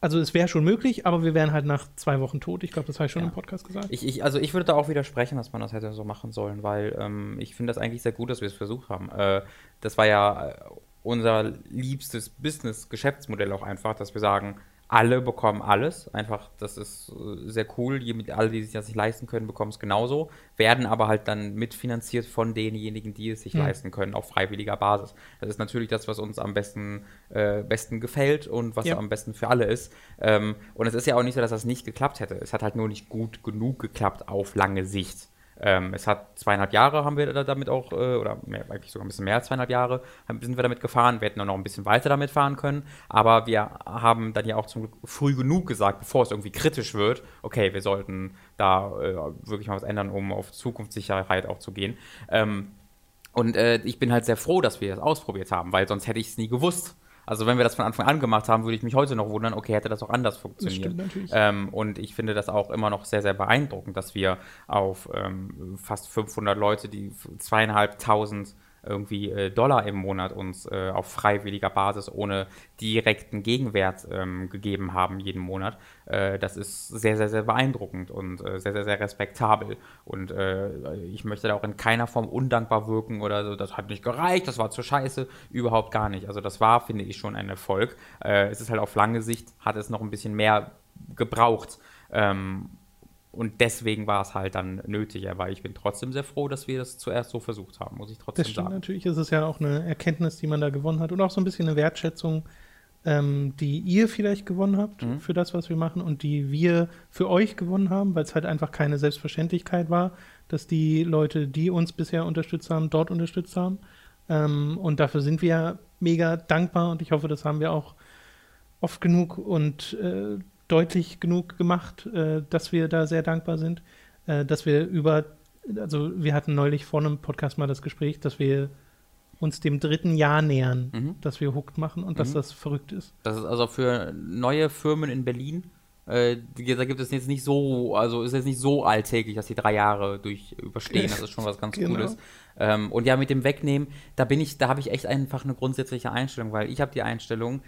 also es wäre schon möglich, aber wir wären halt nach zwei Wochen tot. Ich glaube, das habe ich schon ja. im Podcast gesagt. Ich, ich, also ich würde da auch widersprechen, dass man das hätte so machen sollen, weil ähm, ich finde das eigentlich sehr gut, dass wir es versucht haben. Äh, das war ja äh, unser liebstes Business-Geschäftsmodell auch einfach, dass wir sagen, alle bekommen alles. Einfach, das ist äh, sehr cool. Alle, die sich das nicht leisten können, bekommen es genauso. Werden aber halt dann mitfinanziert von denjenigen, die es sich mhm. leisten können, auf freiwilliger Basis. Das ist natürlich das, was uns am besten, äh, besten gefällt und was ja. am besten für alle ist. Ähm, und es ist ja auch nicht so, dass das nicht geklappt hätte. Es hat halt nur nicht gut genug geklappt auf lange Sicht. Ähm, es hat zweieinhalb Jahre haben wir damit auch, äh, oder mehr, eigentlich sogar ein bisschen mehr als zweieinhalb Jahre, sind wir damit gefahren. Wir hätten auch noch ein bisschen weiter damit fahren können, aber wir haben dann ja auch zum Glück früh genug gesagt, bevor es irgendwie kritisch wird, okay, wir sollten da äh, wirklich mal was ändern, um auf Zukunftssicherheit auch zu gehen. Ähm, und äh, ich bin halt sehr froh, dass wir das ausprobiert haben, weil sonst hätte ich es nie gewusst. Also wenn wir das von Anfang an gemacht haben, würde ich mich heute noch wundern, okay, hätte das auch anders funktioniert. Das stimmt ähm, und ich finde das auch immer noch sehr, sehr beeindruckend, dass wir auf ähm, fast 500 Leute, die zweieinhalbtausend irgendwie äh, Dollar im Monat uns äh, auf freiwilliger Basis ohne direkten Gegenwert ähm, gegeben haben jeden Monat. Äh, das ist sehr, sehr, sehr beeindruckend und äh, sehr, sehr, sehr respektabel. Und äh, ich möchte da auch in keiner Form undankbar wirken oder so, das hat nicht gereicht, das war zu scheiße, überhaupt gar nicht. Also das war, finde ich, schon ein Erfolg. Äh, es ist halt auf lange Sicht, hat es noch ein bisschen mehr gebraucht. Ähm, und deswegen war es halt dann nötig. Aber ich bin trotzdem sehr froh, dass wir das zuerst so versucht haben, muss ich trotzdem das stimmt, sagen. Natürlich ist es ja auch eine Erkenntnis, die man da gewonnen hat und auch so ein bisschen eine Wertschätzung, ähm, die ihr vielleicht gewonnen habt mhm. für das, was wir machen und die wir für euch gewonnen haben, weil es halt einfach keine Selbstverständlichkeit war, dass die Leute, die uns bisher unterstützt haben, dort unterstützt haben. Ähm, und dafür sind wir mega dankbar und ich hoffe, das haben wir auch oft genug und äh, deutlich genug gemacht, äh, dass wir da sehr dankbar sind, äh, dass wir über, also wir hatten neulich vor einem Podcast mal das Gespräch, dass wir uns dem dritten Jahr nähern, mhm. dass wir Hooked machen und mhm. dass das verrückt ist. Das ist also für neue Firmen in Berlin, äh, da gibt es jetzt nicht so, also ist jetzt nicht so alltäglich, dass die drei Jahre durch überstehen. Das ist schon was ganz genau. Cooles. Ähm, und ja, mit dem Wegnehmen, da bin ich, da habe ich echt einfach eine grundsätzliche Einstellung, weil ich habe die Einstellung,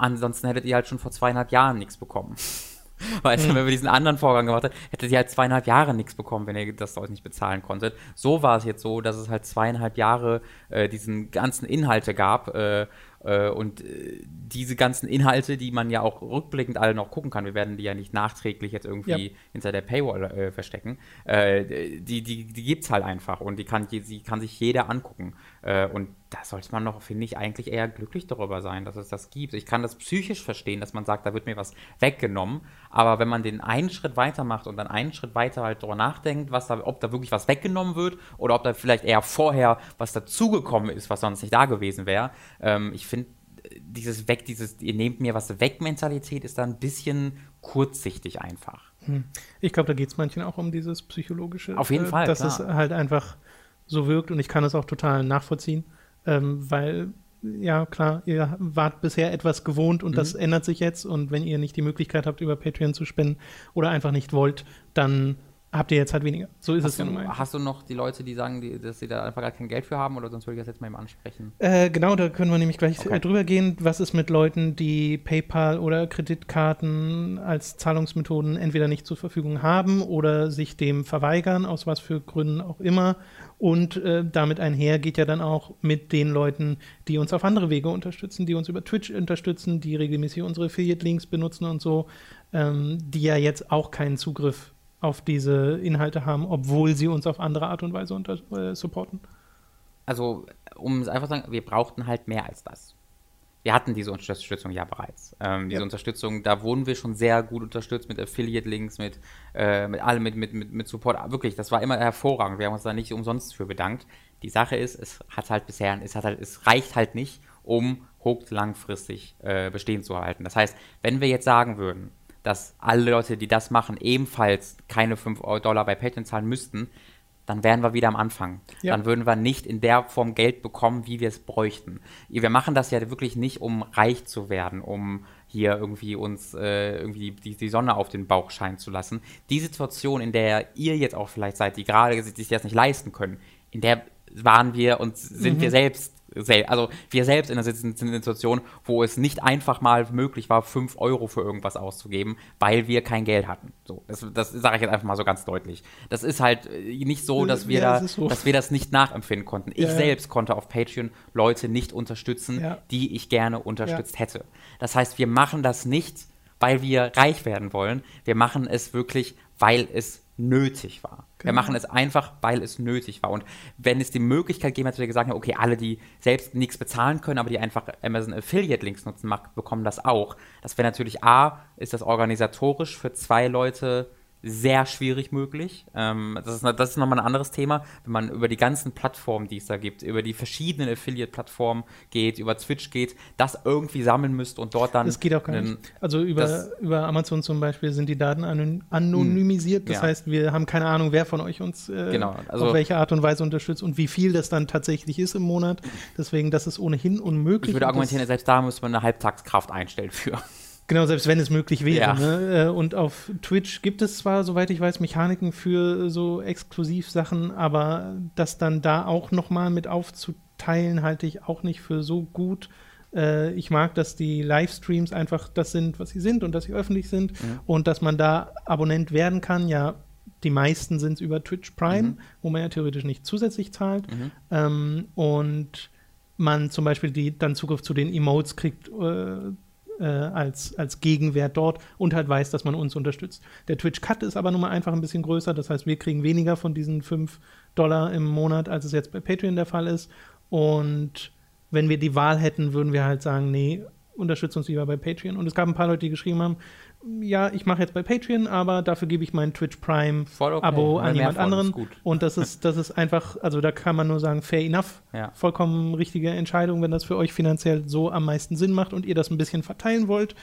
Ansonsten hättet ihr halt schon vor zweieinhalb Jahren nichts bekommen. [LAUGHS] Weißt du, hm. wenn wir diesen anderen Vorgang gemacht hätten, hättet ihr halt zweieinhalb Jahre nichts bekommen, wenn ihr das euch nicht bezahlen konntet. So war es jetzt so, dass es halt zweieinhalb Jahre äh, diesen ganzen Inhalte gab, äh, äh, und äh, diese ganzen Inhalte, die man ja auch rückblickend alle noch gucken kann, wir werden die ja nicht nachträglich jetzt irgendwie ja. hinter der Paywall äh, verstecken, äh, die, die, die gibt es halt einfach und die kann, die kann sich jeder angucken. Äh, und da sollte man noch, finde ich, eigentlich eher glücklich darüber sein, dass es das gibt. Ich kann das psychisch verstehen, dass man sagt, da wird mir was weggenommen, aber wenn man den einen Schritt weiter macht und dann einen Schritt weiter halt darüber nachdenkt, was da, ob da wirklich was weggenommen wird oder ob da vielleicht eher vorher was dazugekommen ist, was sonst nicht da gewesen wäre, ähm, ich finde, dieses Weg, dieses, ihr nehmt mir was weg, Mentalität ist da ein bisschen kurzsichtig einfach. Hm. Ich glaube, da geht es manchen auch um dieses psychologische. Auf jeden äh, Fall. Dass klar. es halt einfach so wirkt und ich kann es auch total nachvollziehen, ähm, weil ja, klar, ihr wart bisher etwas gewohnt und mhm. das ändert sich jetzt. Und wenn ihr nicht die Möglichkeit habt, über Patreon zu spenden oder einfach nicht wollt, dann habt ihr jetzt halt weniger. So ist hast es ja nun Hast du noch die Leute, die sagen, die, dass sie da einfach gar kein Geld für haben oder sonst würde ich das jetzt mal eben ansprechen? Äh, genau, da können wir nämlich gleich okay. Drüber gehen. Was ist mit Leuten, die PayPal oder Kreditkarten als Zahlungsmethoden entweder nicht zur Verfügung haben oder sich dem verweigern, aus was für Gründen auch immer. Und äh, damit einher geht ja dann auch mit den Leuten, die uns auf andere Wege unterstützen, die uns über Twitch unterstützen, die regelmäßig unsere Affiliate-Links benutzen und so, ähm, die ja jetzt auch keinen Zugriff auf diese Inhalte haben, obwohl sie uns auf andere Art und Weise unter, äh, supporten? Also, um es einfach zu sagen, wir brauchten halt mehr als das. Wir hatten diese Unterstützung ja bereits. Ähm, diese ja. Unterstützung, da wurden wir schon sehr gut unterstützt mit Affiliate-Links, mit, äh, mit allem, mit, mit, mit, mit Support. Wirklich, das war immer hervorragend. Wir haben uns da nicht umsonst für bedankt. Die Sache ist, es hat halt bisher, es hat halt, es reicht halt nicht, um Hooked langfristig äh, bestehen zu halten. Das heißt, wenn wir jetzt sagen würden, dass alle Leute, die das machen, ebenfalls keine 5 Dollar bei Patreon zahlen müssten, dann wären wir wieder am Anfang. Ja. Dann würden wir nicht in der Form Geld bekommen, wie wir es bräuchten. Wir machen das ja wirklich nicht, um reich zu werden, um hier irgendwie uns äh, irgendwie die, die, Sonne auf den Bauch scheinen zu lassen. Die Situation, in der ihr jetzt auch vielleicht seid, die gerade sich das nicht leisten können, in der waren wir und sind mhm. wir selbst also wir selbst in einer Situation, wo es nicht einfach mal möglich war, 5 Euro für irgendwas auszugeben, weil wir kein Geld hatten. So, das, das sage ich jetzt einfach mal so ganz deutlich. Das ist halt äh, nicht so, dass wir ja, da, so. dass wir das nicht nachempfinden konnten. Ich ja, selbst konnte auf Patreon Leute nicht unterstützen, die ich gerne unterstützt hätte. Das heißt, wir machen das nicht, weil wir reich werden wollen. Wir machen es wirklich, weil es nötig war. Genau. Wir machen es einfach, weil es nötig war. Und wenn es die Möglichkeit geben hätte, wir gesagt haben, okay, alle, die selbst nichts bezahlen können, aber die einfach Amazon Affiliate Links nutzen, bekommen das auch. Das wäre natürlich A, ist das organisatorisch für zwei Leute sehr schwierig möglich. Ähm, das ist, das ist nochmal ein anderes Thema, wenn man über die ganzen Plattformen, die es da gibt, über die verschiedenen Affiliate-Plattformen geht, über Twitch geht, das irgendwie sammeln müsste und dort dann. Das geht auch gar nicht. Also über, das, über Amazon zum Beispiel sind die Daten anonymisiert. Das ja. heißt, wir haben keine Ahnung, wer von euch uns äh, genau, also, auf welche Art und Weise unterstützt und wie viel das dann tatsächlich ist im Monat. Deswegen, das ist ohnehin unmöglich. Ich würde argumentieren, selbst da müsste man eine Halbtagskraft einstellen für. Genau, selbst wenn es möglich wäre. Ja. Ne? Äh, und auf Twitch gibt es zwar, soweit ich weiß, Mechaniken für so Exklusivsachen, aber das dann da auch nochmal mit aufzuteilen, halte ich auch nicht für so gut. Äh, ich mag, dass die Livestreams einfach das sind, was sie sind und dass sie öffentlich sind mhm. und dass man da Abonnent werden kann. Ja, die meisten sind es über Twitch Prime, mhm. wo man ja theoretisch nicht zusätzlich zahlt. Mhm. Ähm, und man zum Beispiel die, dann Zugriff zu den Emotes kriegt. Äh, äh, als, als Gegenwert dort und halt weiß, dass man uns unterstützt. Der Twitch-Cut ist aber nun mal einfach ein bisschen größer, das heißt, wir kriegen weniger von diesen 5 Dollar im Monat, als es jetzt bei Patreon der Fall ist. Und wenn wir die Wahl hätten, würden wir halt sagen, nee, unterstützt uns lieber bei Patreon. Und es gab ein paar Leute, die geschrieben haben, ja, ich mache jetzt bei Patreon, aber dafür gebe ich mein Twitch Prime okay. Abo an jemand anderen. Und das ist, das ist einfach, also da kann man nur sagen, fair enough. Ja. Vollkommen richtige Entscheidung, wenn das für euch finanziell so am meisten Sinn macht und ihr das ein bisschen verteilen wollt.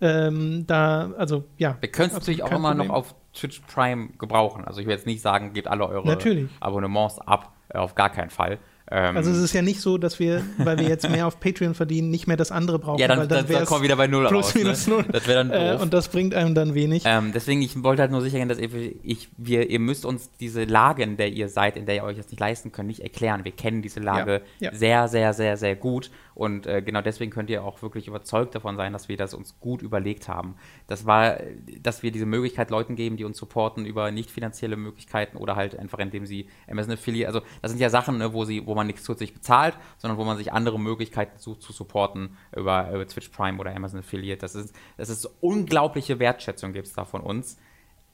Ähm, da, also ja. Wir können es natürlich auch immer Problem. noch auf Twitch Prime gebrauchen. Also ich will jetzt nicht sagen, gebt alle eure natürlich. Abonnements ab, auf gar keinen Fall. Ähm, also es ist ja nicht so, dass wir, weil wir jetzt mehr auf Patreon verdienen, nicht mehr das andere brauchen. Ja, dann, weil dann, dann kommen wir wieder bei Null plus, raus. Minus ne? Null. Das wäre dann äh, doof. Äh, und das bringt einem dann wenig. Ähm, deswegen, ich wollte halt nur sicher gehen, dass ihr, ich, wir, ihr müsst uns diese Lage, in der ihr seid, in der ihr euch das nicht leisten könnt, nicht erklären. Wir kennen diese Lage ja, ja. sehr, sehr, sehr, sehr gut. Und äh, genau deswegen könnt ihr auch wirklich überzeugt davon sein, dass wir das uns gut überlegt haben. Das war, dass wir diese Möglichkeit Leuten geben, die uns supporten über nicht finanzielle Möglichkeiten oder halt einfach indem sie Amazon Affiliate, also das sind ja Sachen, ne, wo sie, wo man nichts zusätzlich bezahlt, sondern wo man sich andere Möglichkeiten sucht zu supporten über, über Twitch Prime oder Amazon Affiliate. Das ist, das ist unglaubliche Wertschätzung gibt es da von uns.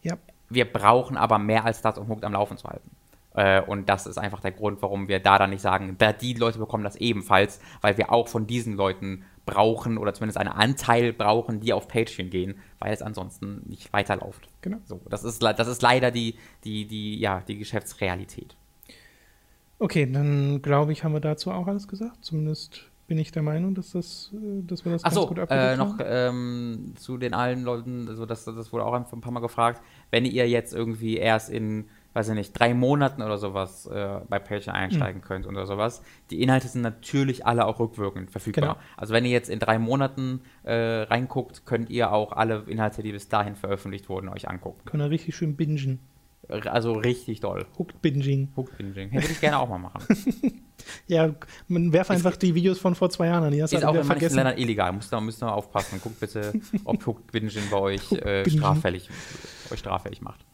Ja. Wir brauchen aber mehr als das, um Hooked am Laufen zu halten. Äh, und das ist einfach der Grund, warum wir da dann nicht sagen, die Leute bekommen das ebenfalls, weil wir auch von diesen Leuten brauchen oder zumindest einen Anteil brauchen, die auf Patreon gehen, weil es ansonsten nicht weiterläuft. Genau. So, das ist, das ist leider die, die, die, ja, die Geschäftsrealität. Okay, dann glaube ich, haben wir dazu auch alles gesagt. Zumindest bin ich der Meinung, dass, das, äh, dass wir das Ach ganz so, gut abgedeckt äh, noch ähm, zu den allen Leuten, also das, das wurde auch ein paar Mal gefragt, wenn ihr jetzt irgendwie erst in weiß ich nicht, drei Monaten oder sowas äh, bei Patreon einsteigen mhm. könnt oder sowas. Die Inhalte sind natürlich alle auch rückwirkend verfügbar. Genau. Also wenn ihr jetzt in drei Monaten äh, reinguckt, könnt ihr auch alle Inhalte, die bis dahin veröffentlicht wurden, euch angucken. Können wir richtig schön bingen. Also richtig doll. Hooked Binging. Hooked Binging. Hätte ich gerne auch mal machen. [LAUGHS] ja, man werf einfach die Videos von vor zwei Jahren an. Die hast ist auch in vergessen. manchen Ländern illegal. Müsst ihr, müsst ihr aufpassen. Guckt bitte, ob Hooked Binging bei euch [LAUGHS] äh, straffällig, euch straffällig macht.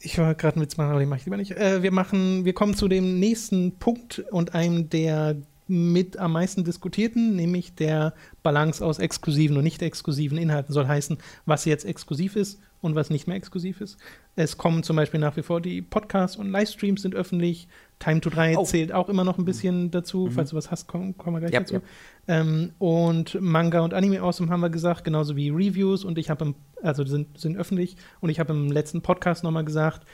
Ich war gerade mit machen, aber den mache ich lieber nicht. Äh, wir machen, wir kommen zu dem nächsten Punkt und einem der mit am meisten diskutierten, nämlich der Balance aus exklusiven und nicht exklusiven Inhalten. Soll heißen, was jetzt exklusiv ist und was nicht mehr exklusiv ist. Es kommen zum Beispiel nach wie vor die Podcasts und Livestreams sind öffentlich. Time to 3 oh. zählt auch immer noch ein bisschen dazu. Mhm. Falls du was hast, kommen komm wir gleich ja, dazu. Ja. Ähm, und Manga und Anime Awesome haben wir gesagt, genauso wie Reviews. Und ich habe im, also sind, sind öffentlich. Und ich habe im letzten Podcast nochmal gesagt,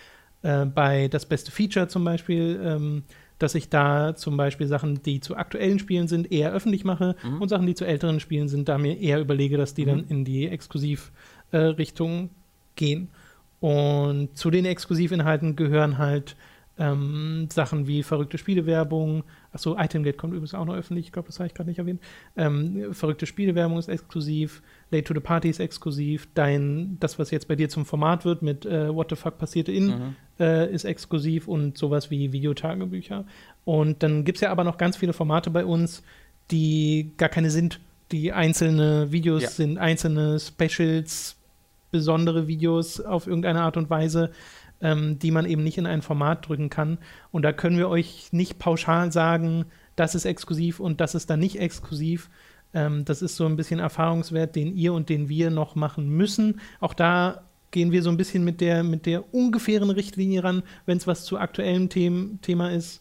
äh, bei das beste Feature zum Beispiel, ähm, dass ich da zum Beispiel Sachen, die zu aktuellen Spielen sind, eher öffentlich mache mhm. und Sachen, die zu älteren Spielen sind, da mir eher überlege, dass die mhm. dann in die Exklusivrichtung äh, gehen. Und zu den Exklusivinhalten gehören halt ähm, Sachen wie verrückte Spielewerbung. Achso, Itemgate kommt übrigens auch noch öffentlich. Ich glaube, das habe ich gerade nicht erwähnt. Ähm, verrückte Spielewerbung ist exklusiv. Late to the Party ist exklusiv. Dein, das, was jetzt bei dir zum Format wird mit äh, What the fuck passierte in, mhm. äh, ist exklusiv und sowas wie Videotagebücher. Und dann gibt es ja aber noch ganz viele Formate bei uns, die gar keine sind. Die einzelne Videos ja. sind, einzelne Specials, besondere Videos auf irgendeine Art und Weise ähm, die man eben nicht in ein Format drücken kann. Und da können wir euch nicht pauschal sagen, das ist exklusiv und das ist dann nicht exklusiv. Ähm, das ist so ein bisschen Erfahrungswert, den ihr und den wir noch machen müssen. Auch da gehen wir so ein bisschen mit der, mit der ungefähren Richtlinie ran. Wenn es was zu aktuellem Them Thema ist,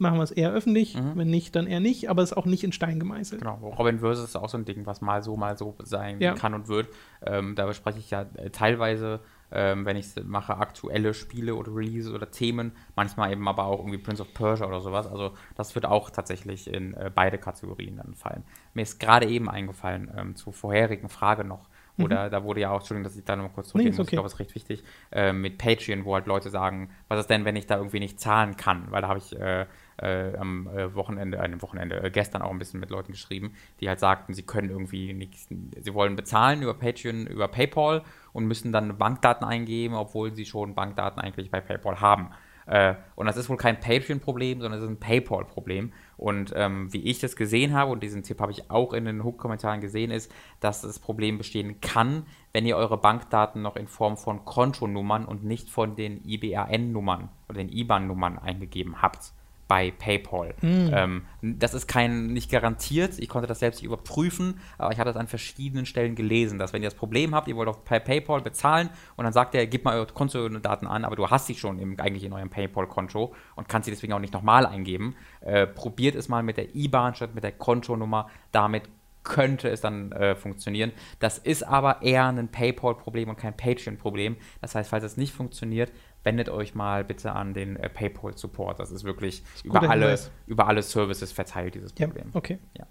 machen wir es eher öffentlich. Mhm. Wenn nicht, dann eher nicht. Aber es ist auch nicht in Stein gemeißelt. Genau. Robin Versus ist auch so ein Ding, was mal so, mal so sein ja. kann und wird. Ähm, da spreche ich ja äh, teilweise ähm, wenn ich mache, aktuelle Spiele oder Releases oder Themen, manchmal eben aber auch irgendwie Prince of Persia oder sowas. Also das wird auch tatsächlich in äh, beide Kategorien dann fallen. Mir ist gerade eben eingefallen, ähm, zur vorherigen Frage noch, mhm. oder da wurde ja auch, Entschuldigung, dass ich da nochmal kurz zurückgehen nee, muss, okay. ich glaube, das ist recht wichtig, äh, mit Patreon, wo halt Leute sagen, was ist denn, wenn ich da irgendwie nicht zahlen kann? Weil da habe ich äh, äh, am äh, Wochenende, äh, Wochenende, äh, gestern auch ein bisschen mit Leuten geschrieben, die halt sagten, sie können irgendwie nichts, sie wollen bezahlen über Patreon, über PayPal und müssen dann Bankdaten eingeben, obwohl sie schon Bankdaten eigentlich bei PayPal haben. Äh, und das ist wohl kein Patreon-Problem, sondern es ist ein PayPal-Problem. Und ähm, wie ich das gesehen habe, und diesen Tipp habe ich auch in den Hook-Kommentaren gesehen, ist, dass das Problem bestehen kann, wenn ihr eure Bankdaten noch in Form von Kontonummern und nicht von den IBAN-Nummern oder den IBAN-Nummern eingegeben habt bei PayPal. Mhm. Ähm, das ist kein nicht garantiert. Ich konnte das selbst nicht überprüfen, aber ich hatte das an verschiedenen Stellen gelesen, dass wenn ihr das Problem habt, ihr wollt auf PayPal bezahlen und dann sagt er, gib mal eure Kontodaten an, aber du hast sie schon im, eigentlich in eurem PayPal-Konto und kannst sie deswegen auch nicht nochmal eingeben. Äh, probiert es mal mit der IBAN statt mit der Kontonummer. Damit könnte es dann äh, funktionieren. Das ist aber eher ein PayPal-Problem und kein Patreon-Problem. Das heißt, falls es nicht funktioniert, wendet euch mal bitte an den äh, PayPal-Support. Das ist wirklich das ist über, alle, über alle Services verteilt, dieses Problem. Ja, okay. Ja.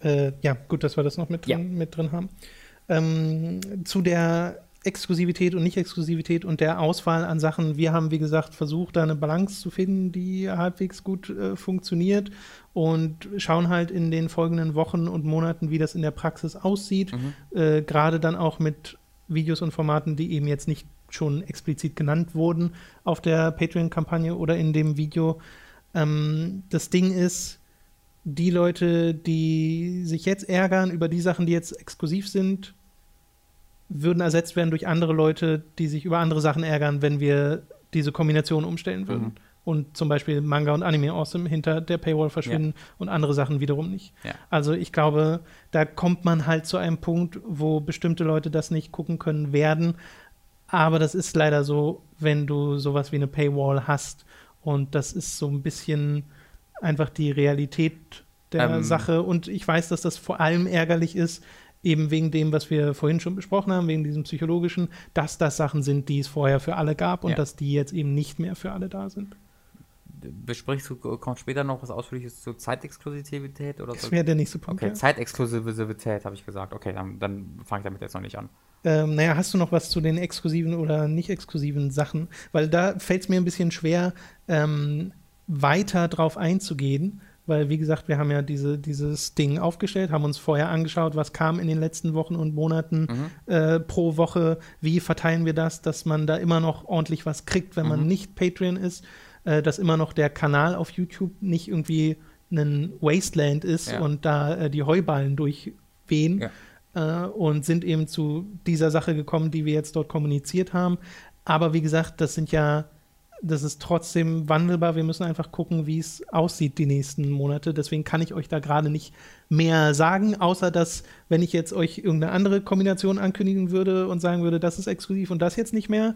Äh, ja, gut, dass wir das noch mit drin, ja. mit drin haben. Ähm, zu der Exklusivität und Nicht-Exklusivität und der Auswahl an Sachen. Wir haben, wie gesagt, versucht, da eine Balance zu finden, die halbwegs gut äh, funktioniert und schauen halt in den folgenden Wochen und Monaten, wie das in der Praxis aussieht. Mhm. Äh, Gerade dann auch mit Videos und Formaten, die eben jetzt nicht schon explizit genannt wurden auf der Patreon-Kampagne oder in dem Video. Ähm, das Ding ist, die Leute, die sich jetzt ärgern über die Sachen, die jetzt exklusiv sind, würden ersetzt werden durch andere Leute, die sich über andere Sachen ärgern, wenn wir diese Kombination umstellen würden. Mhm. Und zum Beispiel Manga und Anime Awesome hinter der Paywall verschwinden ja. und andere Sachen wiederum nicht. Ja. Also ich glaube, da kommt man halt zu einem Punkt, wo bestimmte Leute das nicht gucken können werden, aber das ist leider so, wenn du sowas wie eine Paywall hast. Und das ist so ein bisschen einfach die Realität der ähm. Sache. Und ich weiß, dass das vor allem ärgerlich ist, eben wegen dem, was wir vorhin schon besprochen haben, wegen diesem psychologischen, dass das Sachen sind, die es vorher für alle gab und ja. dass die jetzt eben nicht mehr für alle da sind. Besprichst du, kommt später noch was Ausführliches zur Zeitexklusivität? Oder das wäre der nächste Punkt. Okay, ja. Zeitexklusivität habe ich gesagt. Okay, dann, dann fange ich damit jetzt noch nicht an. Ähm, naja, hast du noch was zu den exklusiven oder nicht exklusiven Sachen? Weil da fällt es mir ein bisschen schwer, ähm, weiter drauf einzugehen. Weil, wie gesagt, wir haben ja diese, dieses Ding aufgestellt, haben uns vorher angeschaut, was kam in den letzten Wochen und Monaten mhm. äh, pro Woche, wie verteilen wir das, dass man da immer noch ordentlich was kriegt, wenn mhm. man nicht Patreon ist, äh, dass immer noch der Kanal auf YouTube nicht irgendwie ein Wasteland ist ja. und da äh, die Heuballen durchwehen. Ja äh, und sind eben zu dieser Sache gekommen, die wir jetzt dort kommuniziert haben. Aber wie gesagt, das sind ja, das ist trotzdem wandelbar. Wir müssen einfach gucken, wie es aussieht die nächsten Monate. Deswegen kann ich euch da gerade nicht mehr sagen, außer dass, wenn ich jetzt euch irgendeine andere Kombination ankündigen würde und sagen würde, das ist exklusiv und das jetzt nicht mehr,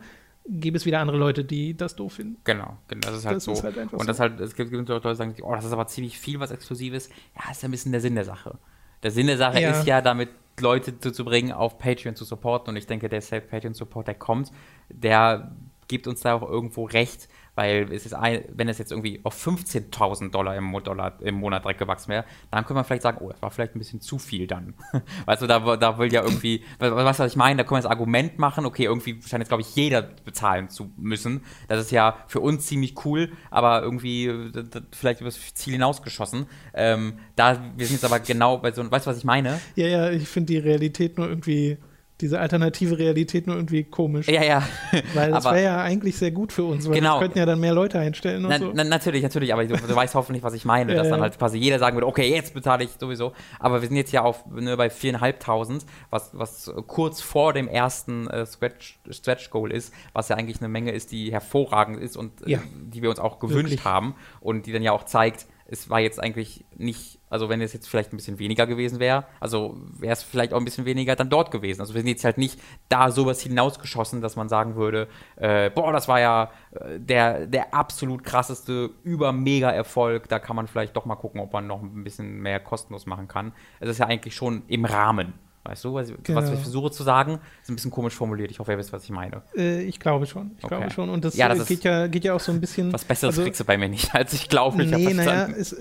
gäbe es wieder andere Leute, die das doof finden. Genau, das ist halt das so. Ist halt und das so. halt, es gibt, gibt Leute, die sagen, oh, das ist aber ziemlich viel, was exklusiv ist. Ja, ist ja ein bisschen der Sinn der Sache. Der Sinn der Sache ja. ist ja, damit Leute dazu bringen, auf Patreon zu supporten. Und ich denke, der Self-Patreon-Support, der kommt, der gibt uns da auch irgendwo recht, weil es ist ein, wenn es jetzt irgendwie auf 15.000 Dollar im, Dollar im Monat direkt gewachsen wäre, dann könnte man vielleicht sagen, oh, das war vielleicht ein bisschen zu viel dann. [LAUGHS] weißt du, da, da will ja irgendwie, was, was ich meine, da können wir das Argument machen, okay, irgendwie scheint jetzt, glaube ich, jeder bezahlen zu müssen. Das ist ja für uns ziemlich cool, aber irgendwie vielleicht über das Ziel hinausgeschossen. Ähm, da, wir sind jetzt aber genau bei so, weißt du, was ich meine? Ja, ja, ich finde die Realität nur irgendwie diese alternative Realität nur irgendwie komisch. Ja, ja. Weil das wäre ja eigentlich sehr gut für uns, weil genau. wir könnten ja dann mehr Leute einstellen und na, so. Na, natürlich, natürlich, aber du, du weißt hoffentlich, was ich meine, [LAUGHS] ja, dass dann halt quasi jeder sagen würde, okay, jetzt bezahle ich sowieso. Aber wir sind jetzt ja auf nur bei 4.500, was, was kurz vor dem ersten äh, Stretch, Stretch Goal ist, was ja eigentlich eine Menge ist, die hervorragend ist und äh, ja. die wir uns auch gewünscht Wirklich. haben und die dann ja auch zeigt, es war jetzt eigentlich nicht, also wenn es jetzt vielleicht ein bisschen weniger gewesen wäre, also wäre es vielleicht auch ein bisschen weniger dann dort gewesen. Also wir sind jetzt halt nicht da sowas hinausgeschossen, dass man sagen würde, äh, boah, das war ja äh, der, der absolut krasseste, über-mega Erfolg. Da kann man vielleicht doch mal gucken, ob man noch ein bisschen mehr kostenlos machen kann. Es ist ja eigentlich schon im Rahmen. Weißt du, was, genau. was, ich versuche zu sagen? Ist ein bisschen komisch formuliert. Ich hoffe, ihr wisst, was ich meine. Äh, ich glaube schon. Ich okay. glaube schon. Und das, ja, das geht, ja, geht ja auch so ein bisschen. Was Besseres also, kriegst du bei mir nicht, [LAUGHS] als ich glaube. Nee, naja, es,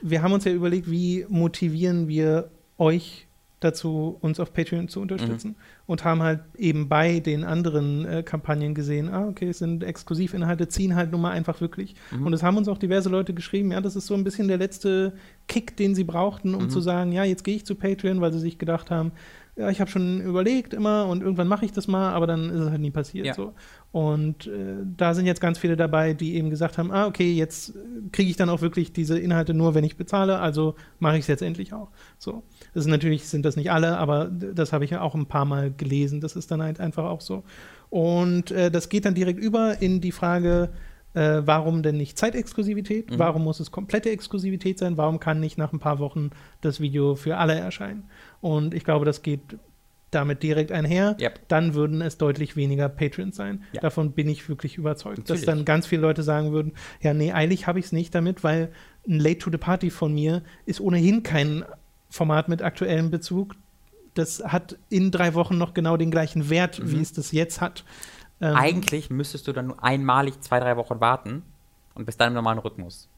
wir haben uns ja überlegt, wie motivieren wir euch dazu, uns auf Patreon zu unterstützen mhm. und haben halt eben bei den anderen äh, Kampagnen gesehen, ah, okay, es sind Exklusivinhalte, ziehen halt nun mal einfach wirklich. Mhm. Und es haben uns auch diverse Leute geschrieben, ja, das ist so ein bisschen der letzte Kick, den sie brauchten, um mhm. zu sagen, ja, jetzt gehe ich zu Patreon, weil sie sich gedacht haben, ja, ich habe schon überlegt immer und irgendwann mache ich das mal, aber dann ist es halt nie passiert. Ja. So. Und äh, da sind jetzt ganz viele dabei, die eben gesagt haben, ah, okay, jetzt kriege ich dann auch wirklich diese Inhalte nur, wenn ich bezahle, also mache ich es jetzt endlich auch. So. Das ist natürlich, sind das nicht alle, aber das habe ich ja auch ein paar Mal gelesen. Das ist dann halt einfach auch so. Und äh, das geht dann direkt über in die Frage, äh, warum denn nicht Zeitexklusivität? Mhm. Warum muss es komplette Exklusivität sein? Warum kann nicht nach ein paar Wochen das Video für alle erscheinen? Und ich glaube, das geht damit direkt einher, yep. dann würden es deutlich weniger Patrons sein. Ja. Davon bin ich wirklich überzeugt. Natürlich. Dass dann ganz viele Leute sagen würden, ja, nee, eilig habe ich es nicht damit, weil ein Late to the Party von mir ist ohnehin kein Format mit aktuellem Bezug. Das hat in drei Wochen noch genau den gleichen Wert, mhm. wie es das jetzt hat. Ähm, Eigentlich müsstest du dann nur einmalig zwei, drei Wochen warten und bis dann im normalen Rhythmus.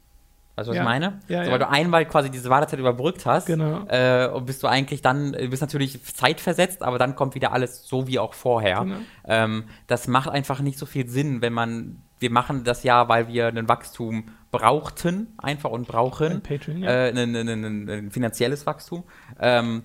Weißt du, was ja. ich meine? Ja, so, weil ja. du einmal quasi diese Wartezeit überbrückt hast. Genau. Äh, und bist du eigentlich dann, du bist natürlich zeitversetzt, aber dann kommt wieder alles so wie auch vorher. Genau. Ähm, das macht einfach nicht so viel Sinn, wenn man, wir machen das ja, weil wir ein Wachstum brauchten, einfach und brauchen. Ein Patreon, ja. Äh, ein, ein, ein, ein, finanzielles Wachstum. Ähm,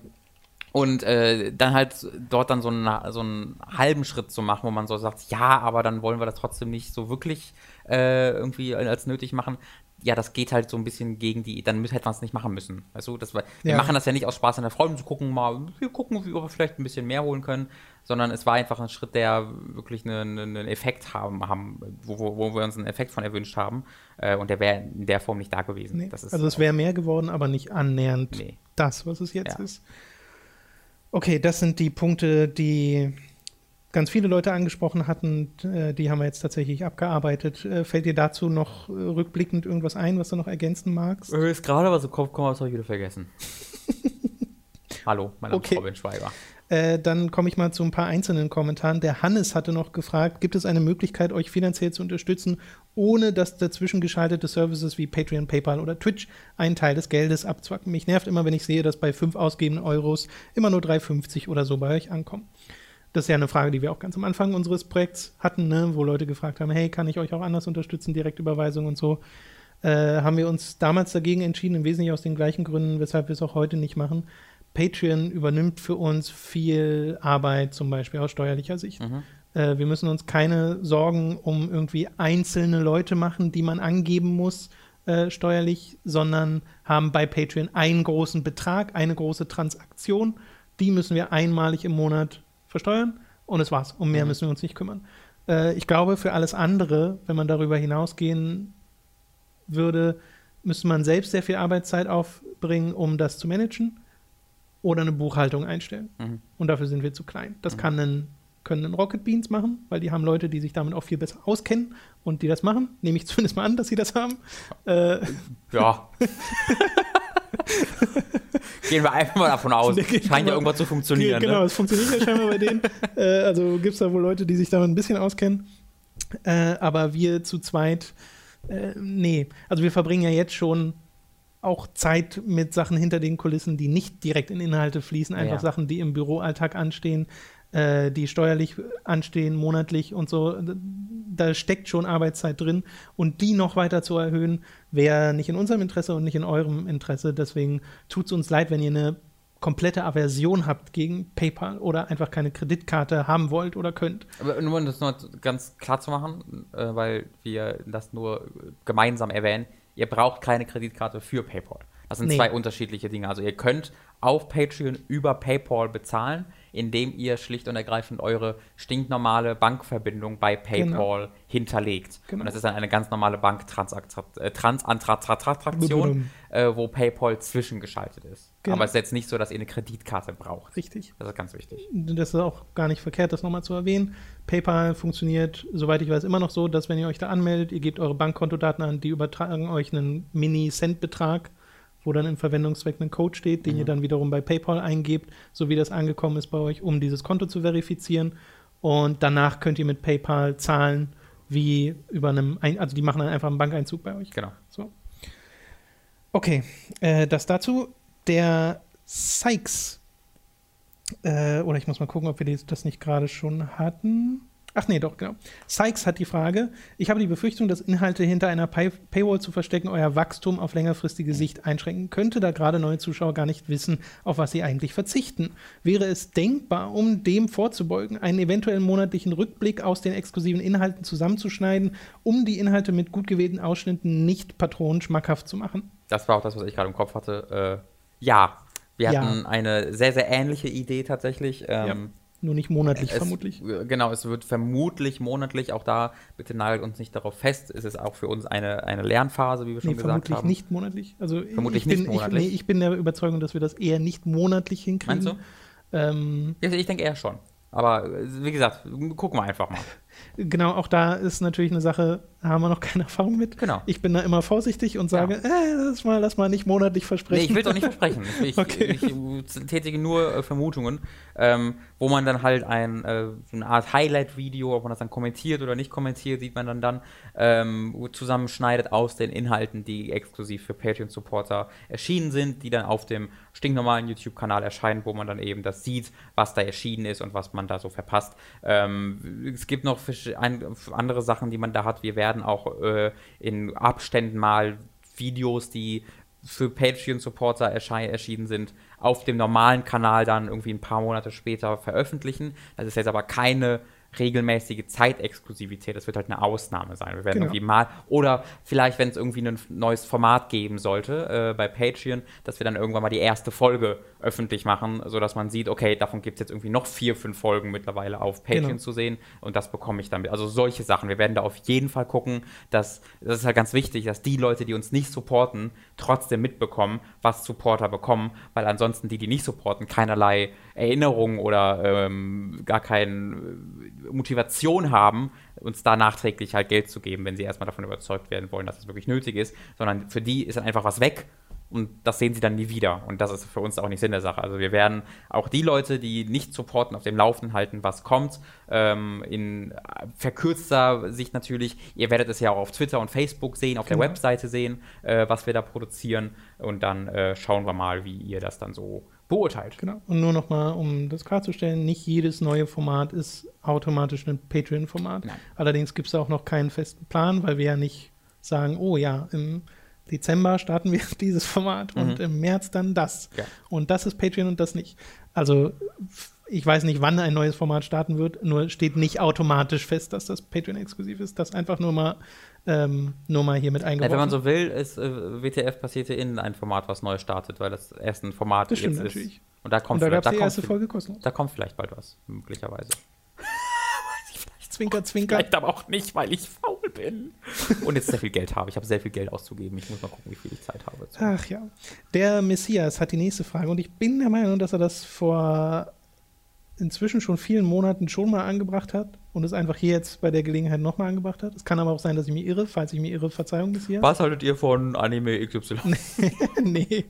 und äh, dann halt dort dann so einen, so einen halben Schritt zu machen, wo man so sagt, ja, aber dann wollen wir das trotzdem nicht so wirklich äh, irgendwie als nötig machen. Ja, das geht halt so ein bisschen gegen die, dann hätte man es nicht machen müssen. Weißt du, das, wir ja. machen das ja nicht aus Spaß an der Freude, um zu gucken, mal, wir gucken, wie wir vielleicht ein bisschen mehr holen können, sondern es war einfach ein Schritt, der wirklich einen, einen Effekt haben, haben wo, wo, wir uns einen Effekt von erwünscht haben. Äh, und der wäre in der Form nicht da gewesen. Nee. also es wäre mehr geworden, aber nicht annähernd nee. das, was es jetzt ja. ist. Okay, das sind die Punkte, die ganz viele Leute angesprochen hatten. Äh, die haben wir jetzt tatsächlich abgearbeitet. Äh, fällt dir dazu noch äh, rückblickend irgendwas ein, was du noch ergänzen magst? Ist gerade was im Kopf gekommen, das habe ich wieder vergessen. [LAUGHS] Hallo, mein Name okay. ist Robin Schweiger. Äh, dann komme ich mal zu ein paar einzelnen Kommentaren. Der Hannes hatte noch gefragt, gibt es eine Möglichkeit, euch finanziell zu unterstützen, ohne dass dazwischen geschaltete Services wie Patreon, PayPal oder Twitch einen Teil des Geldes abzwacken? Mich nervt immer, wenn ich sehe, dass bei fünf ausgegebenen Euros immer nur 3,50 oder so bei euch ankommen. Das ist ja eine Frage, die wir auch ganz am Anfang unseres Projekts hatten, ne? wo Leute gefragt haben, hey, kann ich euch auch anders unterstützen, Direktüberweisung und so. Äh, haben wir uns damals dagegen entschieden, im Wesentlichen aus den gleichen Gründen, weshalb wir es auch heute nicht machen Patreon übernimmt für uns viel Arbeit, zum Beispiel aus steuerlicher Sicht. Mhm. Äh, wir müssen uns keine Sorgen um irgendwie einzelne Leute machen, die man angeben muss äh, steuerlich, sondern haben bei Patreon einen großen Betrag, eine große Transaktion. Die müssen wir einmalig im Monat versteuern und es war's. Um mehr mhm. müssen wir uns nicht kümmern. Äh, ich glaube, für alles andere, wenn man darüber hinausgehen würde, müsste man selbst sehr viel Arbeitszeit aufbringen, um das zu managen oder eine Buchhaltung einstellen. Mhm. Und dafür sind wir zu klein. Das mhm. kann ein, können ein Rocket Beans machen, weil die haben Leute, die sich damit auch viel besser auskennen und die das machen. Nehme ich [LAUGHS] zumindest mal an, dass sie das haben. Äh, ja. [LAUGHS] Gehen wir einfach mal davon aus. [LAUGHS] Scheint ja irgendwas zu funktionieren. Genau, ne? es funktioniert ja scheinbar bei denen. Äh, also gibt es da wohl Leute, die sich damit ein bisschen auskennen. Äh, aber wir zu zweit, äh, nee. Also wir verbringen ja jetzt schon auch Zeit mit Sachen hinter den Kulissen, die nicht direkt in Inhalte fließen, einfach ja. Sachen, die im Büroalltag anstehen, äh, die steuerlich anstehen, monatlich und so. Da steckt schon Arbeitszeit drin und die noch weiter zu erhöhen, wäre nicht in unserem Interesse und nicht in eurem Interesse. Deswegen tut es uns leid, wenn ihr eine komplette Aversion habt gegen PayPal oder einfach keine Kreditkarte haben wollt oder könnt. Aber nur um das noch ganz klar zu machen, äh, weil wir das nur gemeinsam erwähnen, Ihr braucht keine Kreditkarte für PayPal. Das sind nee. zwei unterschiedliche Dinge. Also ihr könnt auf Patreon über PayPal bezahlen, indem ihr schlicht und ergreifend eure stinknormale Bankverbindung bei genau. PayPal genau. hinterlegt. Genau. Und das ist dann eine ganz normale Banktransaktion, äh, äh, wo PayPal zwischengeschaltet ist. Genau. Aber es ist jetzt nicht so, dass ihr eine Kreditkarte braucht. Richtig. Das ist ganz wichtig. Das ist auch gar nicht verkehrt, das nochmal zu erwähnen. PayPal funktioniert, soweit ich weiß, immer noch so, dass wenn ihr euch da anmeldet, ihr gebt eure Bankkontodaten an, die übertragen euch einen Mini-Cent-Betrag wo dann im Verwendungszweck ein Code steht, den mhm. ihr dann wiederum bei PayPal eingebt, so wie das angekommen ist bei euch, um dieses Konto zu verifizieren. Und danach könnt ihr mit PayPal zahlen, wie über einem, Ein also die machen dann einfach einen Bankeinzug bei euch. Genau. So. Okay, äh, das dazu. Der Sykes Äh, oder ich muss mal gucken, ob wir das nicht gerade schon hatten. Ach nee, doch, genau. Sykes hat die Frage, ich habe die Befürchtung, dass Inhalte hinter einer Pay Paywall zu verstecken euer Wachstum auf längerfristige Sicht einschränken könnte, da gerade neue Zuschauer gar nicht wissen, auf was sie eigentlich verzichten. Wäre es denkbar, um dem vorzubeugen, einen eventuellen monatlichen Rückblick aus den exklusiven Inhalten zusammenzuschneiden, um die Inhalte mit gut gewählten Ausschnitten nicht Patronen schmackhaft zu machen? Das war auch das, was ich gerade im Kopf hatte. Äh, ja, wir hatten ja. eine sehr, sehr ähnliche Idee tatsächlich. Ähm, ja nur nicht monatlich es, vermutlich. Genau, es wird vermutlich monatlich, auch da, bitte nagelt uns nicht darauf fest, ist es auch für uns eine, eine Lernphase, wie wir schon nee, gesagt haben. Vermutlich nicht monatlich. Also vermutlich ich bin, nicht monatlich. Ich, nee, ich bin der Überzeugung, dass wir das eher nicht monatlich hinkriegen. Meinst du? Ähm, ich denke eher schon. Aber wie gesagt, gucken wir einfach mal. [LAUGHS] Genau, auch da ist natürlich eine Sache, haben wir noch keine [LAUGHS] Erfahrung mit. Genau. Ich bin da immer vorsichtig und sage, ja. äh, lass mal, lass mal nicht monatlich versprechen. Nee, ich will auch nicht versprechen. [LAUGHS] Ich, okay. ich, ich tätige nur äh, Vermutungen, ähm, wo man dann halt ein, äh, eine Art Highlight-Video, ob man das dann kommentiert oder nicht kommentiert, sieht man dann dann, ähm, zusammenschneidet aus den Inhalten, die exklusiv für Patreon-Supporter erschienen sind, die dann auf dem stinknormalen YouTube-Kanal erscheinen, wo man dann eben das sieht, was da erschienen ist und was man da so verpasst. Ähm, es gibt noch andere Sachen, die man da hat. Wir werden auch äh, in Abständen mal Videos, die für Patreon-Supporter erschienen sind, auf dem normalen Kanal dann irgendwie ein paar Monate später veröffentlichen. Das ist jetzt aber keine regelmäßige Zeitexklusivität. Das wird halt eine Ausnahme sein. Wir werden genau. irgendwie mal, oder vielleicht, wenn es irgendwie ein neues Format geben sollte äh, bei Patreon, dass wir dann irgendwann mal die erste Folge öffentlich machen, sodass man sieht, okay, davon gibt es jetzt irgendwie noch vier, fünf Folgen mittlerweile auf Patreon genau. zu sehen und das bekomme ich dann mit. Also solche Sachen. Wir werden da auf jeden Fall gucken, dass, das ist halt ganz wichtig, dass die Leute, die uns nicht supporten, trotzdem mitbekommen, was Supporter bekommen, weil ansonsten die, die nicht supporten, keinerlei Erinnerung oder ähm, gar keine äh, Motivation haben, uns da nachträglich halt Geld zu geben, wenn sie erstmal davon überzeugt werden wollen, dass es wirklich nötig ist, sondern für die ist dann einfach was weg und das sehen sie dann nie wieder. Und das ist für uns auch nicht Sinn der Sache. Also wir werden auch die Leute, die nicht supporten, auf dem Laufenden halten, was kommt. Ähm, in verkürzter Sicht natürlich. Ihr werdet es ja auch auf Twitter und Facebook sehen, auf genau. der Webseite sehen, äh, was wir da produzieren. Und dann äh, schauen wir mal, wie ihr das dann so beurteilt. Genau. Und nur nochmal, um das klarzustellen, nicht jedes neue Format ist automatisch ein Patreon-Format. Allerdings gibt es auch noch keinen festen Plan, weil wir ja nicht sagen, oh ja, im Dezember starten wir [LAUGHS] dieses Format mhm. und im März dann das. Ja. Und das ist Patreon und das nicht. Also ich weiß nicht, wann ein neues Format starten wird, nur steht nicht automatisch fest, dass das Patreon-exklusiv ist. Das einfach nur mal, ähm, nur mal hier mit eingebaut. Ja, wenn man so will, ist äh, WTF passierte in ein Format, was neu startet, weil das erst ein Format das jetzt natürlich. ist. Und da kommt und da vielleicht, da, kommt, Folge da kommt vielleicht bald was, möglicherweise. [LAUGHS] Zwinker, zwinker. Vielleicht aber auch nicht, weil ich faul bin. Und jetzt sehr viel Geld habe. Ich habe sehr viel Geld auszugeben. Ich muss mal gucken, wie viel ich Zeit habe. Ach ja. Der Messias hat die nächste Frage und ich bin der Meinung, dass er das vor inzwischen schon vielen Monaten schon mal angebracht hat und es einfach hier jetzt bei der Gelegenheit nochmal angebracht hat. Es kann aber auch sein, dass ich mich irre. Falls ich mich irre, Verzeihung bis hier. Was haltet ihr von Anime XY? [LAUGHS] nee.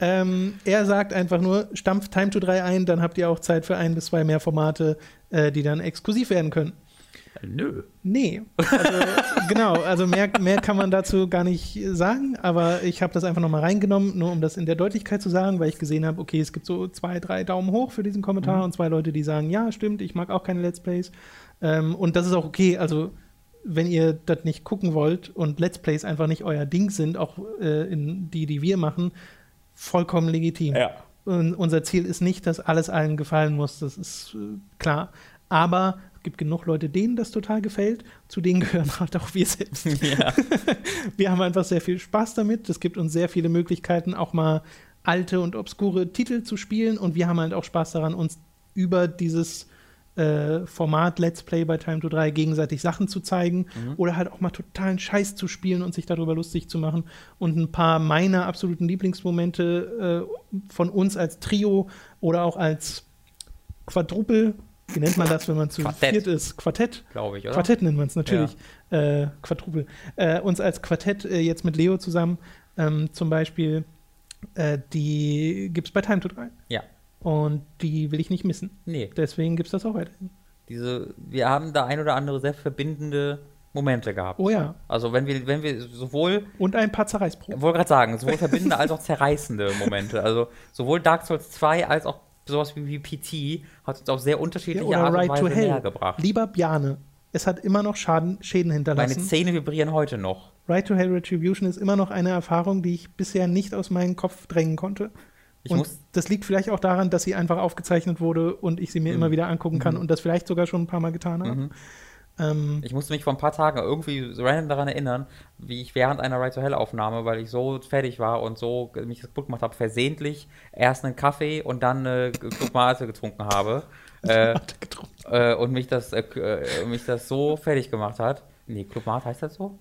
Ähm, er sagt einfach nur, stampft Time to 3 ein, dann habt ihr auch Zeit für ein bis zwei mehr Formate, äh, die dann exklusiv werden können. Nö. Nee. Also, [LAUGHS] genau, also mehr, mehr kann man dazu gar nicht sagen, aber ich habe das einfach nochmal reingenommen, nur um das in der Deutlichkeit zu sagen, weil ich gesehen habe, okay, es gibt so zwei, drei Daumen hoch für diesen Kommentar mhm. und zwei Leute, die sagen, ja, stimmt, ich mag auch keine Let's Plays. Ähm, und das ist auch okay, also wenn ihr das nicht gucken wollt und Let's Plays einfach nicht euer Ding sind, auch äh, in die, die wir machen, vollkommen legitim. Ja. Und unser Ziel ist nicht, dass alles allen gefallen muss, das ist äh, klar. Aber gibt genug Leute, denen das total gefällt. Zu denen gehören [LAUGHS] halt auch wir selbst. Ja. [LAUGHS] wir haben einfach sehr viel Spaß damit. Es gibt uns sehr viele Möglichkeiten, auch mal alte und obskure Titel zu spielen. Und wir haben halt auch Spaß daran, uns über dieses äh, Format Let's Play bei Time to 3 gegenseitig Sachen zu zeigen mhm. oder halt auch mal totalen Scheiß zu spielen und sich darüber lustig zu machen. Und ein paar meiner absoluten Lieblingsmomente äh, von uns als Trio oder auch als Quadrupel wie nennt man das, wenn man zu Quartett. viert ist? Quartett? Glaube ich, oder? Quartett nennt man es natürlich. Ja. Äh, Quadrupel. Äh, uns als Quartett äh, jetzt mit Leo zusammen ähm, zum Beispiel, äh, die gibt es bei Time to 3. Ja. Und die will ich nicht missen. Nee. Deswegen gibt es das auch weiterhin. Diese, wir haben da ein oder andere sehr verbindende Momente gehabt. Oh ja. Also wenn wir, wenn wir sowohl. Und ein paar Zerreißproben. Ich wollte gerade sagen, sowohl verbindende als auch zerreißende Momente. Also sowohl Dark Souls 2 als auch sowas wie, wie PT hat uns auf sehr unterschiedliche ja, Art und Weise näher gebracht. Lieber Bjane, es hat immer noch Schaden, Schäden hinterlassen. Meine Zähne vibrieren heute noch. Right to Hell Retribution ist immer noch eine Erfahrung, die ich bisher nicht aus meinem Kopf drängen konnte. Ich und das liegt vielleicht auch daran, dass sie einfach aufgezeichnet wurde und ich sie mir mhm. immer wieder angucken kann mhm. und das vielleicht sogar schon ein paar Mal getan habe. Mhm. Ähm, ich musste mich vor ein paar Tagen irgendwie so random daran erinnern, wie ich während einer Right to Hell Aufnahme, weil ich so fertig war und so mich kaputt gemacht habe, versehentlich erst einen Kaffee und dann eine Club Mate getrunken habe. [LAUGHS] Äh, äh, und mich das, äh, äh, mich das so fertig gemacht hat. Nee, Club Mate heißt das so?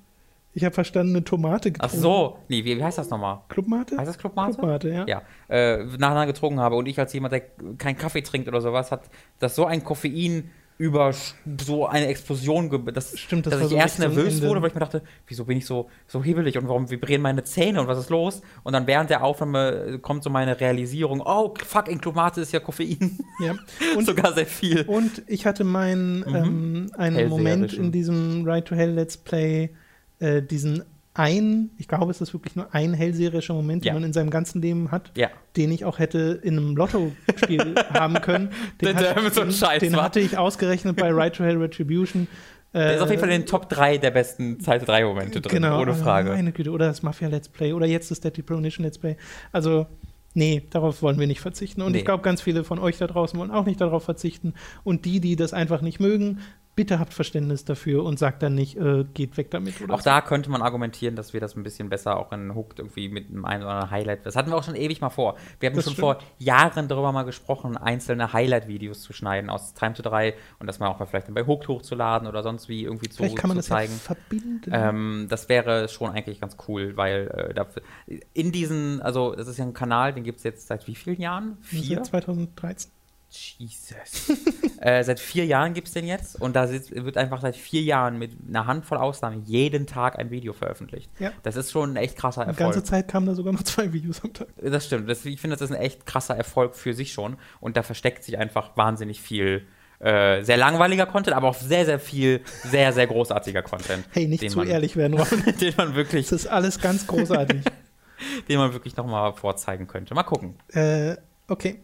Ich habe verstanden, eine Tomate getrunken. Ach so, nee, wie, wie heißt das nochmal? Clubmate? Heißt das Clubmate? Clubmate, ja. Ja, äh, nacheinander getrunken habe und ich als jemand, der keinen Kaffee trinkt oder sowas, hat das so ein Koffein über so eine Explosion, das, Stimmt, das dass ich so erst nervös Ende. wurde, weil ich mir dachte, wieso bin ich so, so hebelig und warum vibrieren meine Zähne und was ist los? Und dann während der Aufnahme kommt so meine Realisierung, oh, fuck, in Clubmate ist ja Koffein. Ja. [LAUGHS] Und sogar sehr viel. Und ich hatte meinen, mhm. ähm, einen Moment in diesem Ride to Hell Let's Play, äh, diesen ein, ich glaube, es ist wirklich nur ein hellseherischer Moment, ja. den man in seinem ganzen Leben hat, ja. den ich auch hätte in einem Lotto-Spiel [LAUGHS] haben können. Den, hat, so den, den hatte ich ausgerechnet bei Right to Hell Retribution. Der ist auf jeden Fall in den Top 3 der besten Zeit 3 Momente drin, genau, ohne Frage. Meine Güte, oder das Mafia Let's Play oder jetzt das Deadly Premonition Let's Play. Also, nee, darauf wollen wir nicht verzichten. Und nee. ich glaube, ganz viele von euch da draußen wollen auch nicht darauf verzichten. Und die, die das einfach nicht mögen, bitte habt Verständnis dafür und sagt dann nicht, äh, geht weg damit. auch so. da könnte man argumentieren, dass wir das ein bisschen besser auch in Hooked irgendwie mit einem einen oder anderen Highlight. Das hatten wir auch schon ewig mal vor. Wir haben das schon stimmt. vor Jahren darüber mal gesprochen, einzelne Highlight-Videos zu schneiden aus Time to 3 und das mal auch mal vielleicht dann bei Hooked hochzuladen oder sonst wie irgendwie vielleicht zu, kann man das zeigen. Ja verbinden. Ähm, das wäre schon eigentlich ganz cool, weil äh, dafür, in diesen, also das ist ja ein Kanal, den gibt es jetzt seit wie vielen Jahren? Vier? Seit 2013. Jesus. [LAUGHS] äh, seit vier Jahren gibt es den jetzt und da wird einfach seit vier Jahren mit einer Handvoll Ausnahmen jeden Tag ein Video veröffentlicht. Ja. Das ist schon ein echt krasser Erfolg. Die ganze Zeit kamen da sogar noch zwei Videos am Tag. Das stimmt. Das, ich finde, das ist ein echt krasser Erfolg für sich schon und da versteckt sich einfach wahnsinnig viel. Äh, sehr langweiliger Content, aber auch sehr, sehr viel, sehr, sehr großartiger Content. Hey, nicht zu man, ehrlich werden, Ron. [LAUGHS] den man wirklich. Das ist alles ganz großartig. [LAUGHS] den man wirklich nochmal vorzeigen könnte. Mal gucken. Äh, okay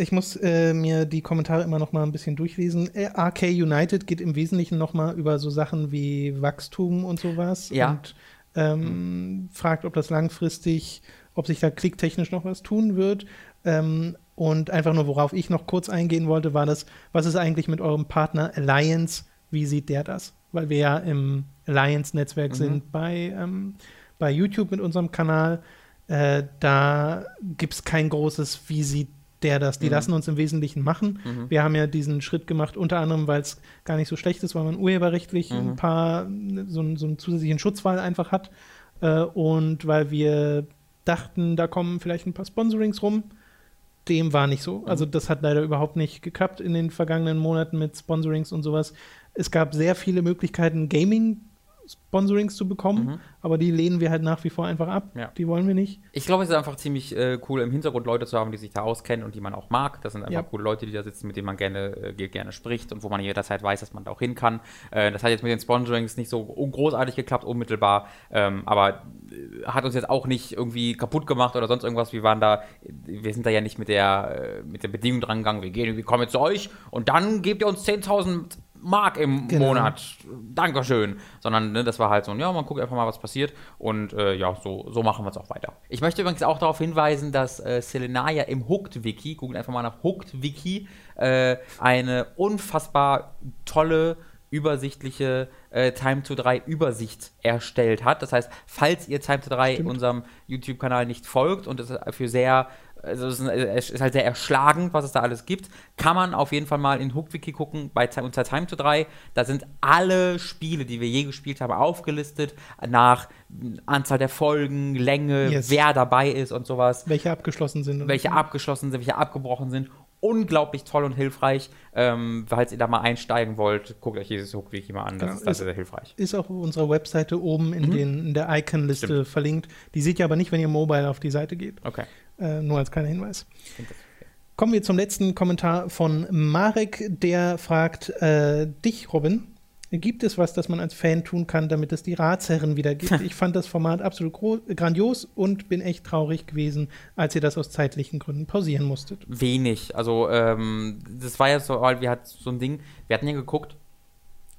ich muss äh, mir die Kommentare immer noch mal ein bisschen durchlesen. Äh, RK United geht im Wesentlichen noch mal über so Sachen wie Wachstum und sowas ja. und ähm, mhm. fragt, ob das langfristig, ob sich da klicktechnisch noch was tun wird. Ähm, und einfach nur, worauf ich noch kurz eingehen wollte, war das, was ist eigentlich mit eurem Partner Alliance? Wie sieht der das? Weil wir ja im Alliance-Netzwerk mhm. sind bei, ähm, bei YouTube mit unserem Kanal. Äh, da gibt es kein großes, wie sieht der das. Die mhm. lassen uns im Wesentlichen machen. Mhm. Wir haben ja diesen Schritt gemacht, unter anderem, weil es gar nicht so schlecht ist, weil man urheberrechtlich mhm. ein paar, so, so einen zusätzlichen Schutzfall einfach hat. Äh, und weil wir dachten, da kommen vielleicht ein paar Sponsorings rum. Dem war nicht so. Mhm. Also das hat leider überhaupt nicht geklappt in den vergangenen Monaten mit Sponsorings und sowas. Es gab sehr viele Möglichkeiten, Gaming Sponsorings zu bekommen, mhm. aber die lehnen wir halt nach wie vor einfach ab. Ja. Die wollen wir nicht. Ich glaube, es ist einfach ziemlich äh, cool, im Hintergrund Leute zu haben, die sich da auskennen und die man auch mag. Das sind einfach ja. coole Leute, die da sitzen, mit denen man gerne, äh, gerne spricht und wo man jederzeit weiß, dass man da auch hin kann. Äh, das hat jetzt mit den Sponsorings nicht so großartig geklappt, unmittelbar, ähm, aber äh, hat uns jetzt auch nicht irgendwie kaputt gemacht oder sonst irgendwas. Wir waren da, wir sind da ja nicht mit der, äh, mit der Bedingung dran gegangen, wir gehen, wir kommen jetzt zu euch und dann gebt ihr uns 10.000 Mark im genau. Monat. Dankeschön. Sondern ne, das war halt so, ja, man guckt einfach mal, was passiert. Und äh, ja, so, so machen wir es auch weiter. Ich möchte übrigens auch darauf hinweisen, dass äh, Selenaya im Hooked-Wiki, googelt einfach mal nach Hooked-Wiki, äh, eine unfassbar tolle übersichtliche äh, Time to 3 Übersicht erstellt hat. Das heißt, falls ihr Time to 3 Stimmt. unserem YouTube-Kanal nicht folgt und es für sehr also es ist halt sehr erschlagend, was es da alles gibt. Kann man auf jeden Fall mal in HookWiki gucken, bei unter Time to 3. Da sind alle Spiele, die wir je gespielt haben, aufgelistet, nach Anzahl der Folgen, Länge, yes. wer dabei ist und sowas. Welche abgeschlossen sind. Welche abgeschlossen sind, welche abgebrochen sind. Unglaublich toll und hilfreich. Ähm, falls ihr da mal einsteigen wollt, guckt euch dieses HookWiki mal an. Das genau. ist, das ist sehr hilfreich. Ist auch auf unserer Webseite oben in, mhm. den, in der Icon-Liste verlinkt. Die seht ihr aber nicht, wenn ihr mobile auf die Seite geht. Okay. Äh, nur als kleiner Hinweis. Kommen wir zum letzten Kommentar von Marek, der fragt äh, dich, Robin. gibt es was, das man als Fan tun kann, damit es die Ratsherren wieder gibt? [LAUGHS] ich fand das Format absolut grandios und bin echt traurig gewesen, als ihr das aus zeitlichen Gründen pausieren musstet. Wenig. Also, ähm, das war ja so, weil wir hatten so ein Ding, wir hatten ja geguckt,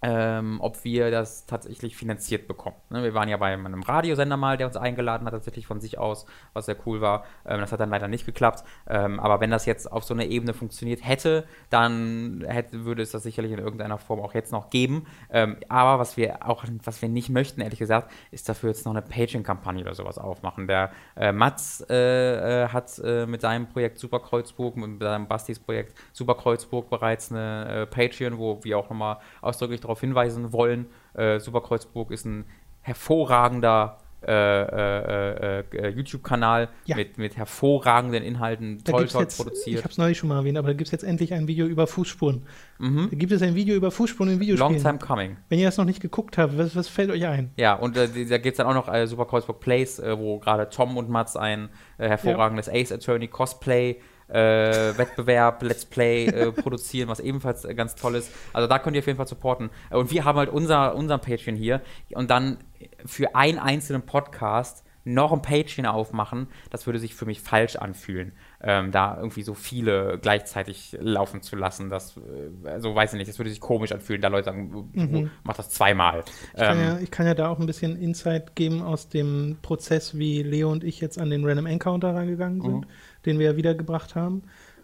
ähm, ob wir das tatsächlich finanziert bekommen. Ne, wir waren ja bei einem Radiosender mal, der uns eingeladen hat, tatsächlich von sich aus, was sehr cool war. Ähm, das hat dann leider nicht geklappt. Ähm, aber wenn das jetzt auf so einer Ebene funktioniert hätte, dann hätte, würde es das sicherlich in irgendeiner Form auch jetzt noch geben. Ähm, aber was wir auch, was wir nicht möchten, ehrlich gesagt, ist dafür jetzt noch eine Patreon-Kampagne oder sowas aufmachen. Der äh, Mats äh, äh, hat äh, mit seinem Projekt Superkreuzburg, mit seinem Bastis Projekt Superkreuzburg bereits eine äh, Patreon, wo wir auch nochmal ausdrücklich darauf darauf hinweisen wollen. Äh, Superkreuzburg ist ein hervorragender äh, äh, äh, YouTube-Kanal ja. mit, mit hervorragenden Inhalten, da toll, toll jetzt, produziert. Ich habe es neulich schon mal erwähnt, aber da gibt es jetzt endlich ein Video über Fußspuren. Mhm. Da gibt es ein Video über Fußspuren in Videospielen. Long time coming. Wenn ihr das noch nicht geguckt habt, was, was fällt euch ein? Ja, und äh, da gibt es dann auch noch äh, Super Kreuzburg Plays, äh, wo gerade Tom und Mats ein hervorragendes ja. Ace Attorney Cosplay äh, Wettbewerb, Let's Play äh, produzieren, was ebenfalls äh, ganz toll ist. Also da könnt ihr auf jeden Fall supporten. Und wir haben halt unser, unser Patreon hier und dann für einen einzelnen Podcast noch ein Patreon aufmachen, das würde sich für mich falsch anfühlen, ähm, da irgendwie so viele gleichzeitig laufen zu lassen. Das, äh, also weiß ich nicht, das würde sich komisch anfühlen, da Leute sagen, mhm. mach das zweimal. Ich kann, ähm, ja, ich kann, ja, da auch ein bisschen Insight geben aus dem Prozess, wie Leo und ich jetzt an den Random Encounter rangegangen sind. Mhm den wir ja wiedergebracht haben,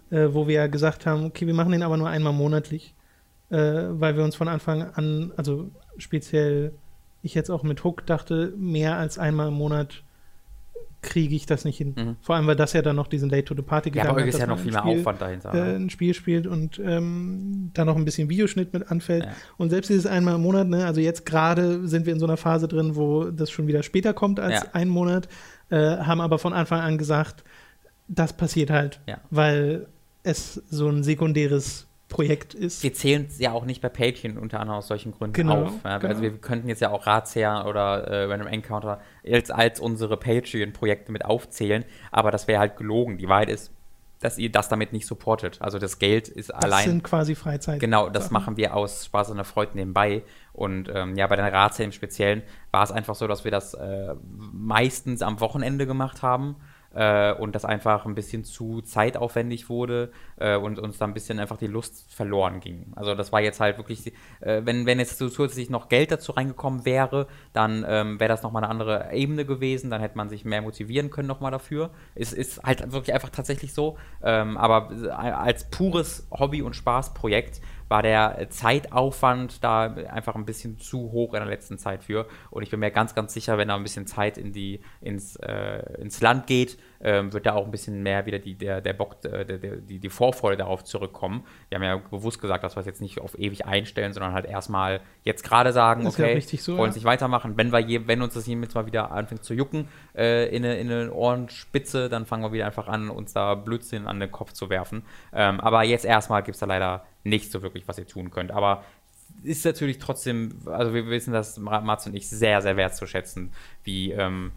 äh, wo wir ja gesagt haben, okay, wir machen den aber nur einmal monatlich, äh, weil wir uns von Anfang an, also speziell ich jetzt auch mit Hook dachte, mehr als einmal im Monat kriege ich das nicht hin. Mhm. Vor allem, weil das ja dann noch diesen Late to the Party ja, aber hat. ist ja noch viel mehr Spiel, Aufwand dahinter. Äh, ne? ein Spiel spielt und ähm, da noch ein bisschen Videoschnitt mit anfällt. Ja. Und selbst dieses einmal im Monat, ne, also jetzt gerade sind wir in so einer Phase drin, wo das schon wieder später kommt als ja. ein Monat, äh, haben aber von Anfang an gesagt, das passiert halt, ja. weil es so ein sekundäres Projekt ist. Wir zählen es ja auch nicht bei Patreon unter anderem aus solchen Gründen genau, auf. Ja? Genau. Also wir könnten jetzt ja auch Ratsherr oder äh, Random Encounter als, als unsere Patreon-Projekte mit aufzählen, aber das wäre halt gelogen. Die Wahrheit ist, dass ihr das damit nicht supportet. Also das Geld ist das allein. Das sind quasi Freizeit. Genau, das machen wir aus Spaß und der Freude nebenbei. Und ähm, ja, bei den Ratsherren im Speziellen war es einfach so, dass wir das äh, meistens am Wochenende gemacht haben äh, und das einfach ein bisschen zu zeitaufwendig wurde äh, und uns da ein bisschen einfach die Lust verloren ging. Also das war jetzt halt wirklich, äh, wenn, wenn jetzt zusätzlich noch Geld dazu reingekommen wäre, dann ähm, wäre das nochmal eine andere Ebene gewesen, dann hätte man sich mehr motivieren können nochmal dafür. Es ist halt wirklich einfach tatsächlich so, ähm, aber äh, als pures Hobby- und Spaßprojekt war der Zeitaufwand da einfach ein bisschen zu hoch in der letzten Zeit für. Und ich bin mir ganz, ganz sicher, wenn da ein bisschen Zeit in die, ins, äh, ins Land geht, ähm, wird da auch ein bisschen mehr wieder die, der, der Bock, äh, der, der, die, die Vorfreude darauf zurückkommen. Wir haben ja bewusst gesagt, dass wir es jetzt nicht auf ewig einstellen, sondern halt erstmal jetzt gerade sagen, das okay, so, wollen es ja. nicht weitermachen. Wenn, wir je, wenn uns das jetzt mal wieder anfängt zu jucken äh, in, eine, in eine Ohrenspitze, dann fangen wir wieder einfach an, uns da Blödsinn an den Kopf zu werfen. Ähm, aber jetzt erstmal gibt es da leider nicht so wirklich, was ihr tun könnt. Aber ist natürlich trotzdem, also wir wissen das, Mats und ich, sehr, sehr wertzuschätzen, wie ähm,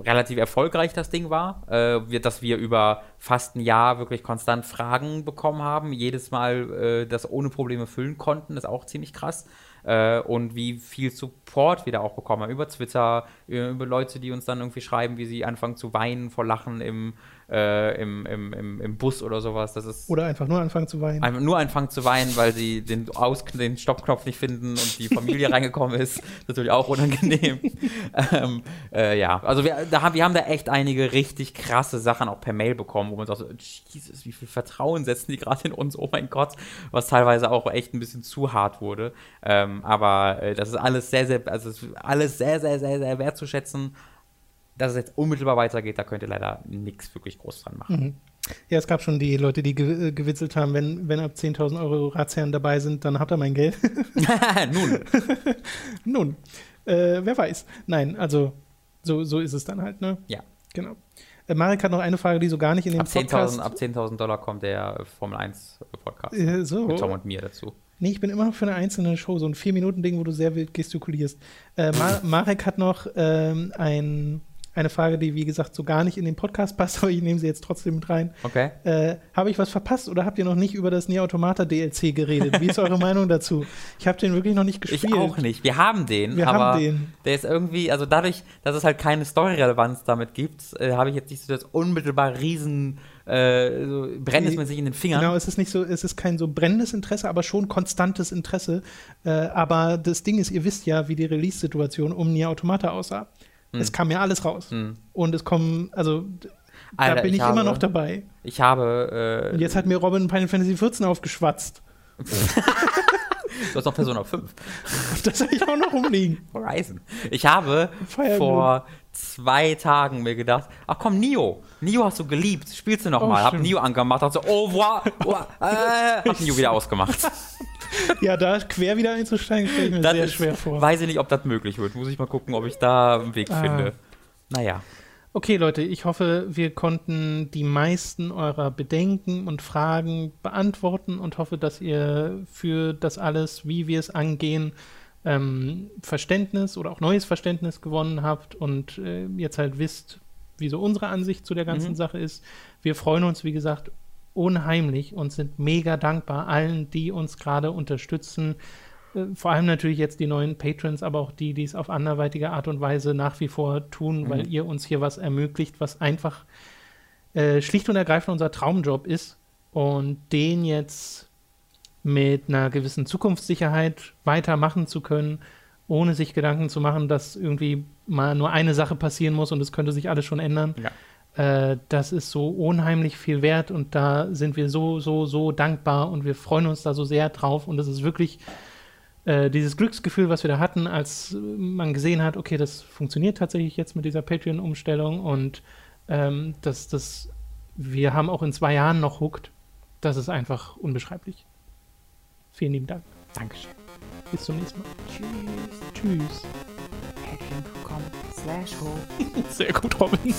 relativ erfolgreich das Ding war, äh, dass wir über fast ein Jahr wirklich konstant Fragen bekommen haben, jedes Mal äh, das ohne Probleme füllen konnten, ist auch ziemlich krass. Äh, und wie viel Support wir da auch bekommen haben über Twitter, über Leute, die uns dann irgendwie schreiben, wie sie anfangen zu weinen vor Lachen im, äh, im, im, im, im, Bus oder sowas. Das ist oder einfach nur anfangen zu weinen. Einfach nur anfangen zu weinen, weil sie den, Aus den Stoppknopf nicht finden und die Familie [LAUGHS] reingekommen ist natürlich auch unangenehm. [LAUGHS] ähm, äh, ja, also wir, da haben, wir haben da echt einige richtig krasse Sachen auch per Mail bekommen, wo man sagt, so, Jesus, wie viel Vertrauen setzen die gerade in uns, oh mein Gott, was teilweise auch echt ein bisschen zu hart wurde. Ähm, aber äh, das ist alles sehr, sehr, also alles sehr, sehr, sehr, sehr wertzuschätzen dass es jetzt unmittelbar weitergeht, da könnt ihr leider nichts wirklich groß dran machen. Mhm. Ja, es gab schon die Leute, die ge gewitzelt haben, wenn, wenn ab 10.000 Euro Ratsherren dabei sind, dann habt ihr mein Geld. [LAUGHS] [LAUGHS] Nun. Nun. Äh, wer weiß. Nein, also so, so ist es dann halt, ne? Ja. Genau. Äh, Marek hat noch eine Frage, die so gar nicht in den ab 10 Podcast... Ab 10.000 Dollar kommt der Formel 1 Podcast. Äh, so. Mit Tom und mir dazu. Nee, ich bin immer noch für eine einzelne Show, so ein Vier-Minuten-Ding, wo du sehr wild gestikulierst. Äh, Mar Marek hat noch ähm, ein eine Frage, die wie gesagt so gar nicht in den Podcast passt, [LAUGHS] aber ich nehme sie jetzt trotzdem mit rein. Okay. Äh, habe ich was verpasst oder habt ihr noch nicht über das Nier Automata DLC geredet? Wie ist eure [LAUGHS] Meinung dazu? Ich habe den wirklich noch nicht gespielt. Ich auch nicht. Wir haben den, Wir aber haben den. der ist irgendwie, also dadurch, dass es halt keine Story-Relevanz damit gibt, äh, habe ich jetzt nicht so das unmittelbar riesen äh, so brennt es mir sich in den Fingern. Genau, es ist nicht so, es ist kein so brennendes Interesse, aber schon konstantes Interesse. Äh, aber das Ding ist, ihr wisst ja, wie die Release-Situation um Nier Automata aussah. Hm. Es kam ja alles raus. Hm. Und es kommen, also Alter, da bin ich, ich habe, immer noch dabei. Ich habe. Äh, Und jetzt hat mir Robin Final Fantasy XIV aufgeschwatzt. [LAUGHS] Du hast noch Persona 5. [LAUGHS] Das habe ich auch noch rumliegen. Horizon. Ich habe vor zwei Tagen mir gedacht, ach komm, Nio. Nio hast du geliebt. Spielst du noch oh, mal. Hab Nio angemacht. Hab so, oh, wow, wow äh, hab Nio wieder ausgemacht. [LAUGHS] [LAUGHS] ja, da quer wieder einzusteigen, stelle ich mir das sehr ist, schwer vor. Weiß ich nicht, ob das möglich wird. Muss ich mal gucken, ob ich da einen Weg ah. finde. Naja. Okay, Leute, ich hoffe, wir konnten die meisten eurer Bedenken und Fragen beantworten und hoffe, dass ihr für das alles, wie wir es angehen, ähm, Verständnis oder auch neues Verständnis gewonnen habt und äh, jetzt halt wisst, wie so unsere Ansicht zu der ganzen mhm. Sache ist. Wir freuen uns, wie gesagt, unheimlich und sind mega dankbar allen, die uns gerade unterstützen. Äh, vor allem natürlich jetzt die neuen Patrons, aber auch die, die es auf anderweitige Art und Weise nach wie vor tun, mhm. weil ihr uns hier was ermöglicht, was einfach äh, schlicht und ergreifend unser Traumjob ist. Und den jetzt mit einer gewissen Zukunftssicherheit weitermachen zu können, ohne sich Gedanken zu machen, dass irgendwie mal nur eine Sache passieren muss und es könnte sich alles schon ändern. Ja. Äh, das ist so unheimlich viel wert und da sind wir so, so, so dankbar und wir freuen uns da so sehr drauf und es ist wirklich äh, dieses Glücksgefühl, was wir da hatten, als man gesehen hat, okay, das funktioniert tatsächlich jetzt mit dieser Patreon-Umstellung und ähm, dass das, wir haben auch in zwei Jahren noch Hooked, das ist einfach unbeschreiblich. Vielen lieben Dank. Dankeschön. Bis zum nächsten Mal. Tschüss. Tschüss. Patreon.com [LAUGHS] Sehr gut, Robin.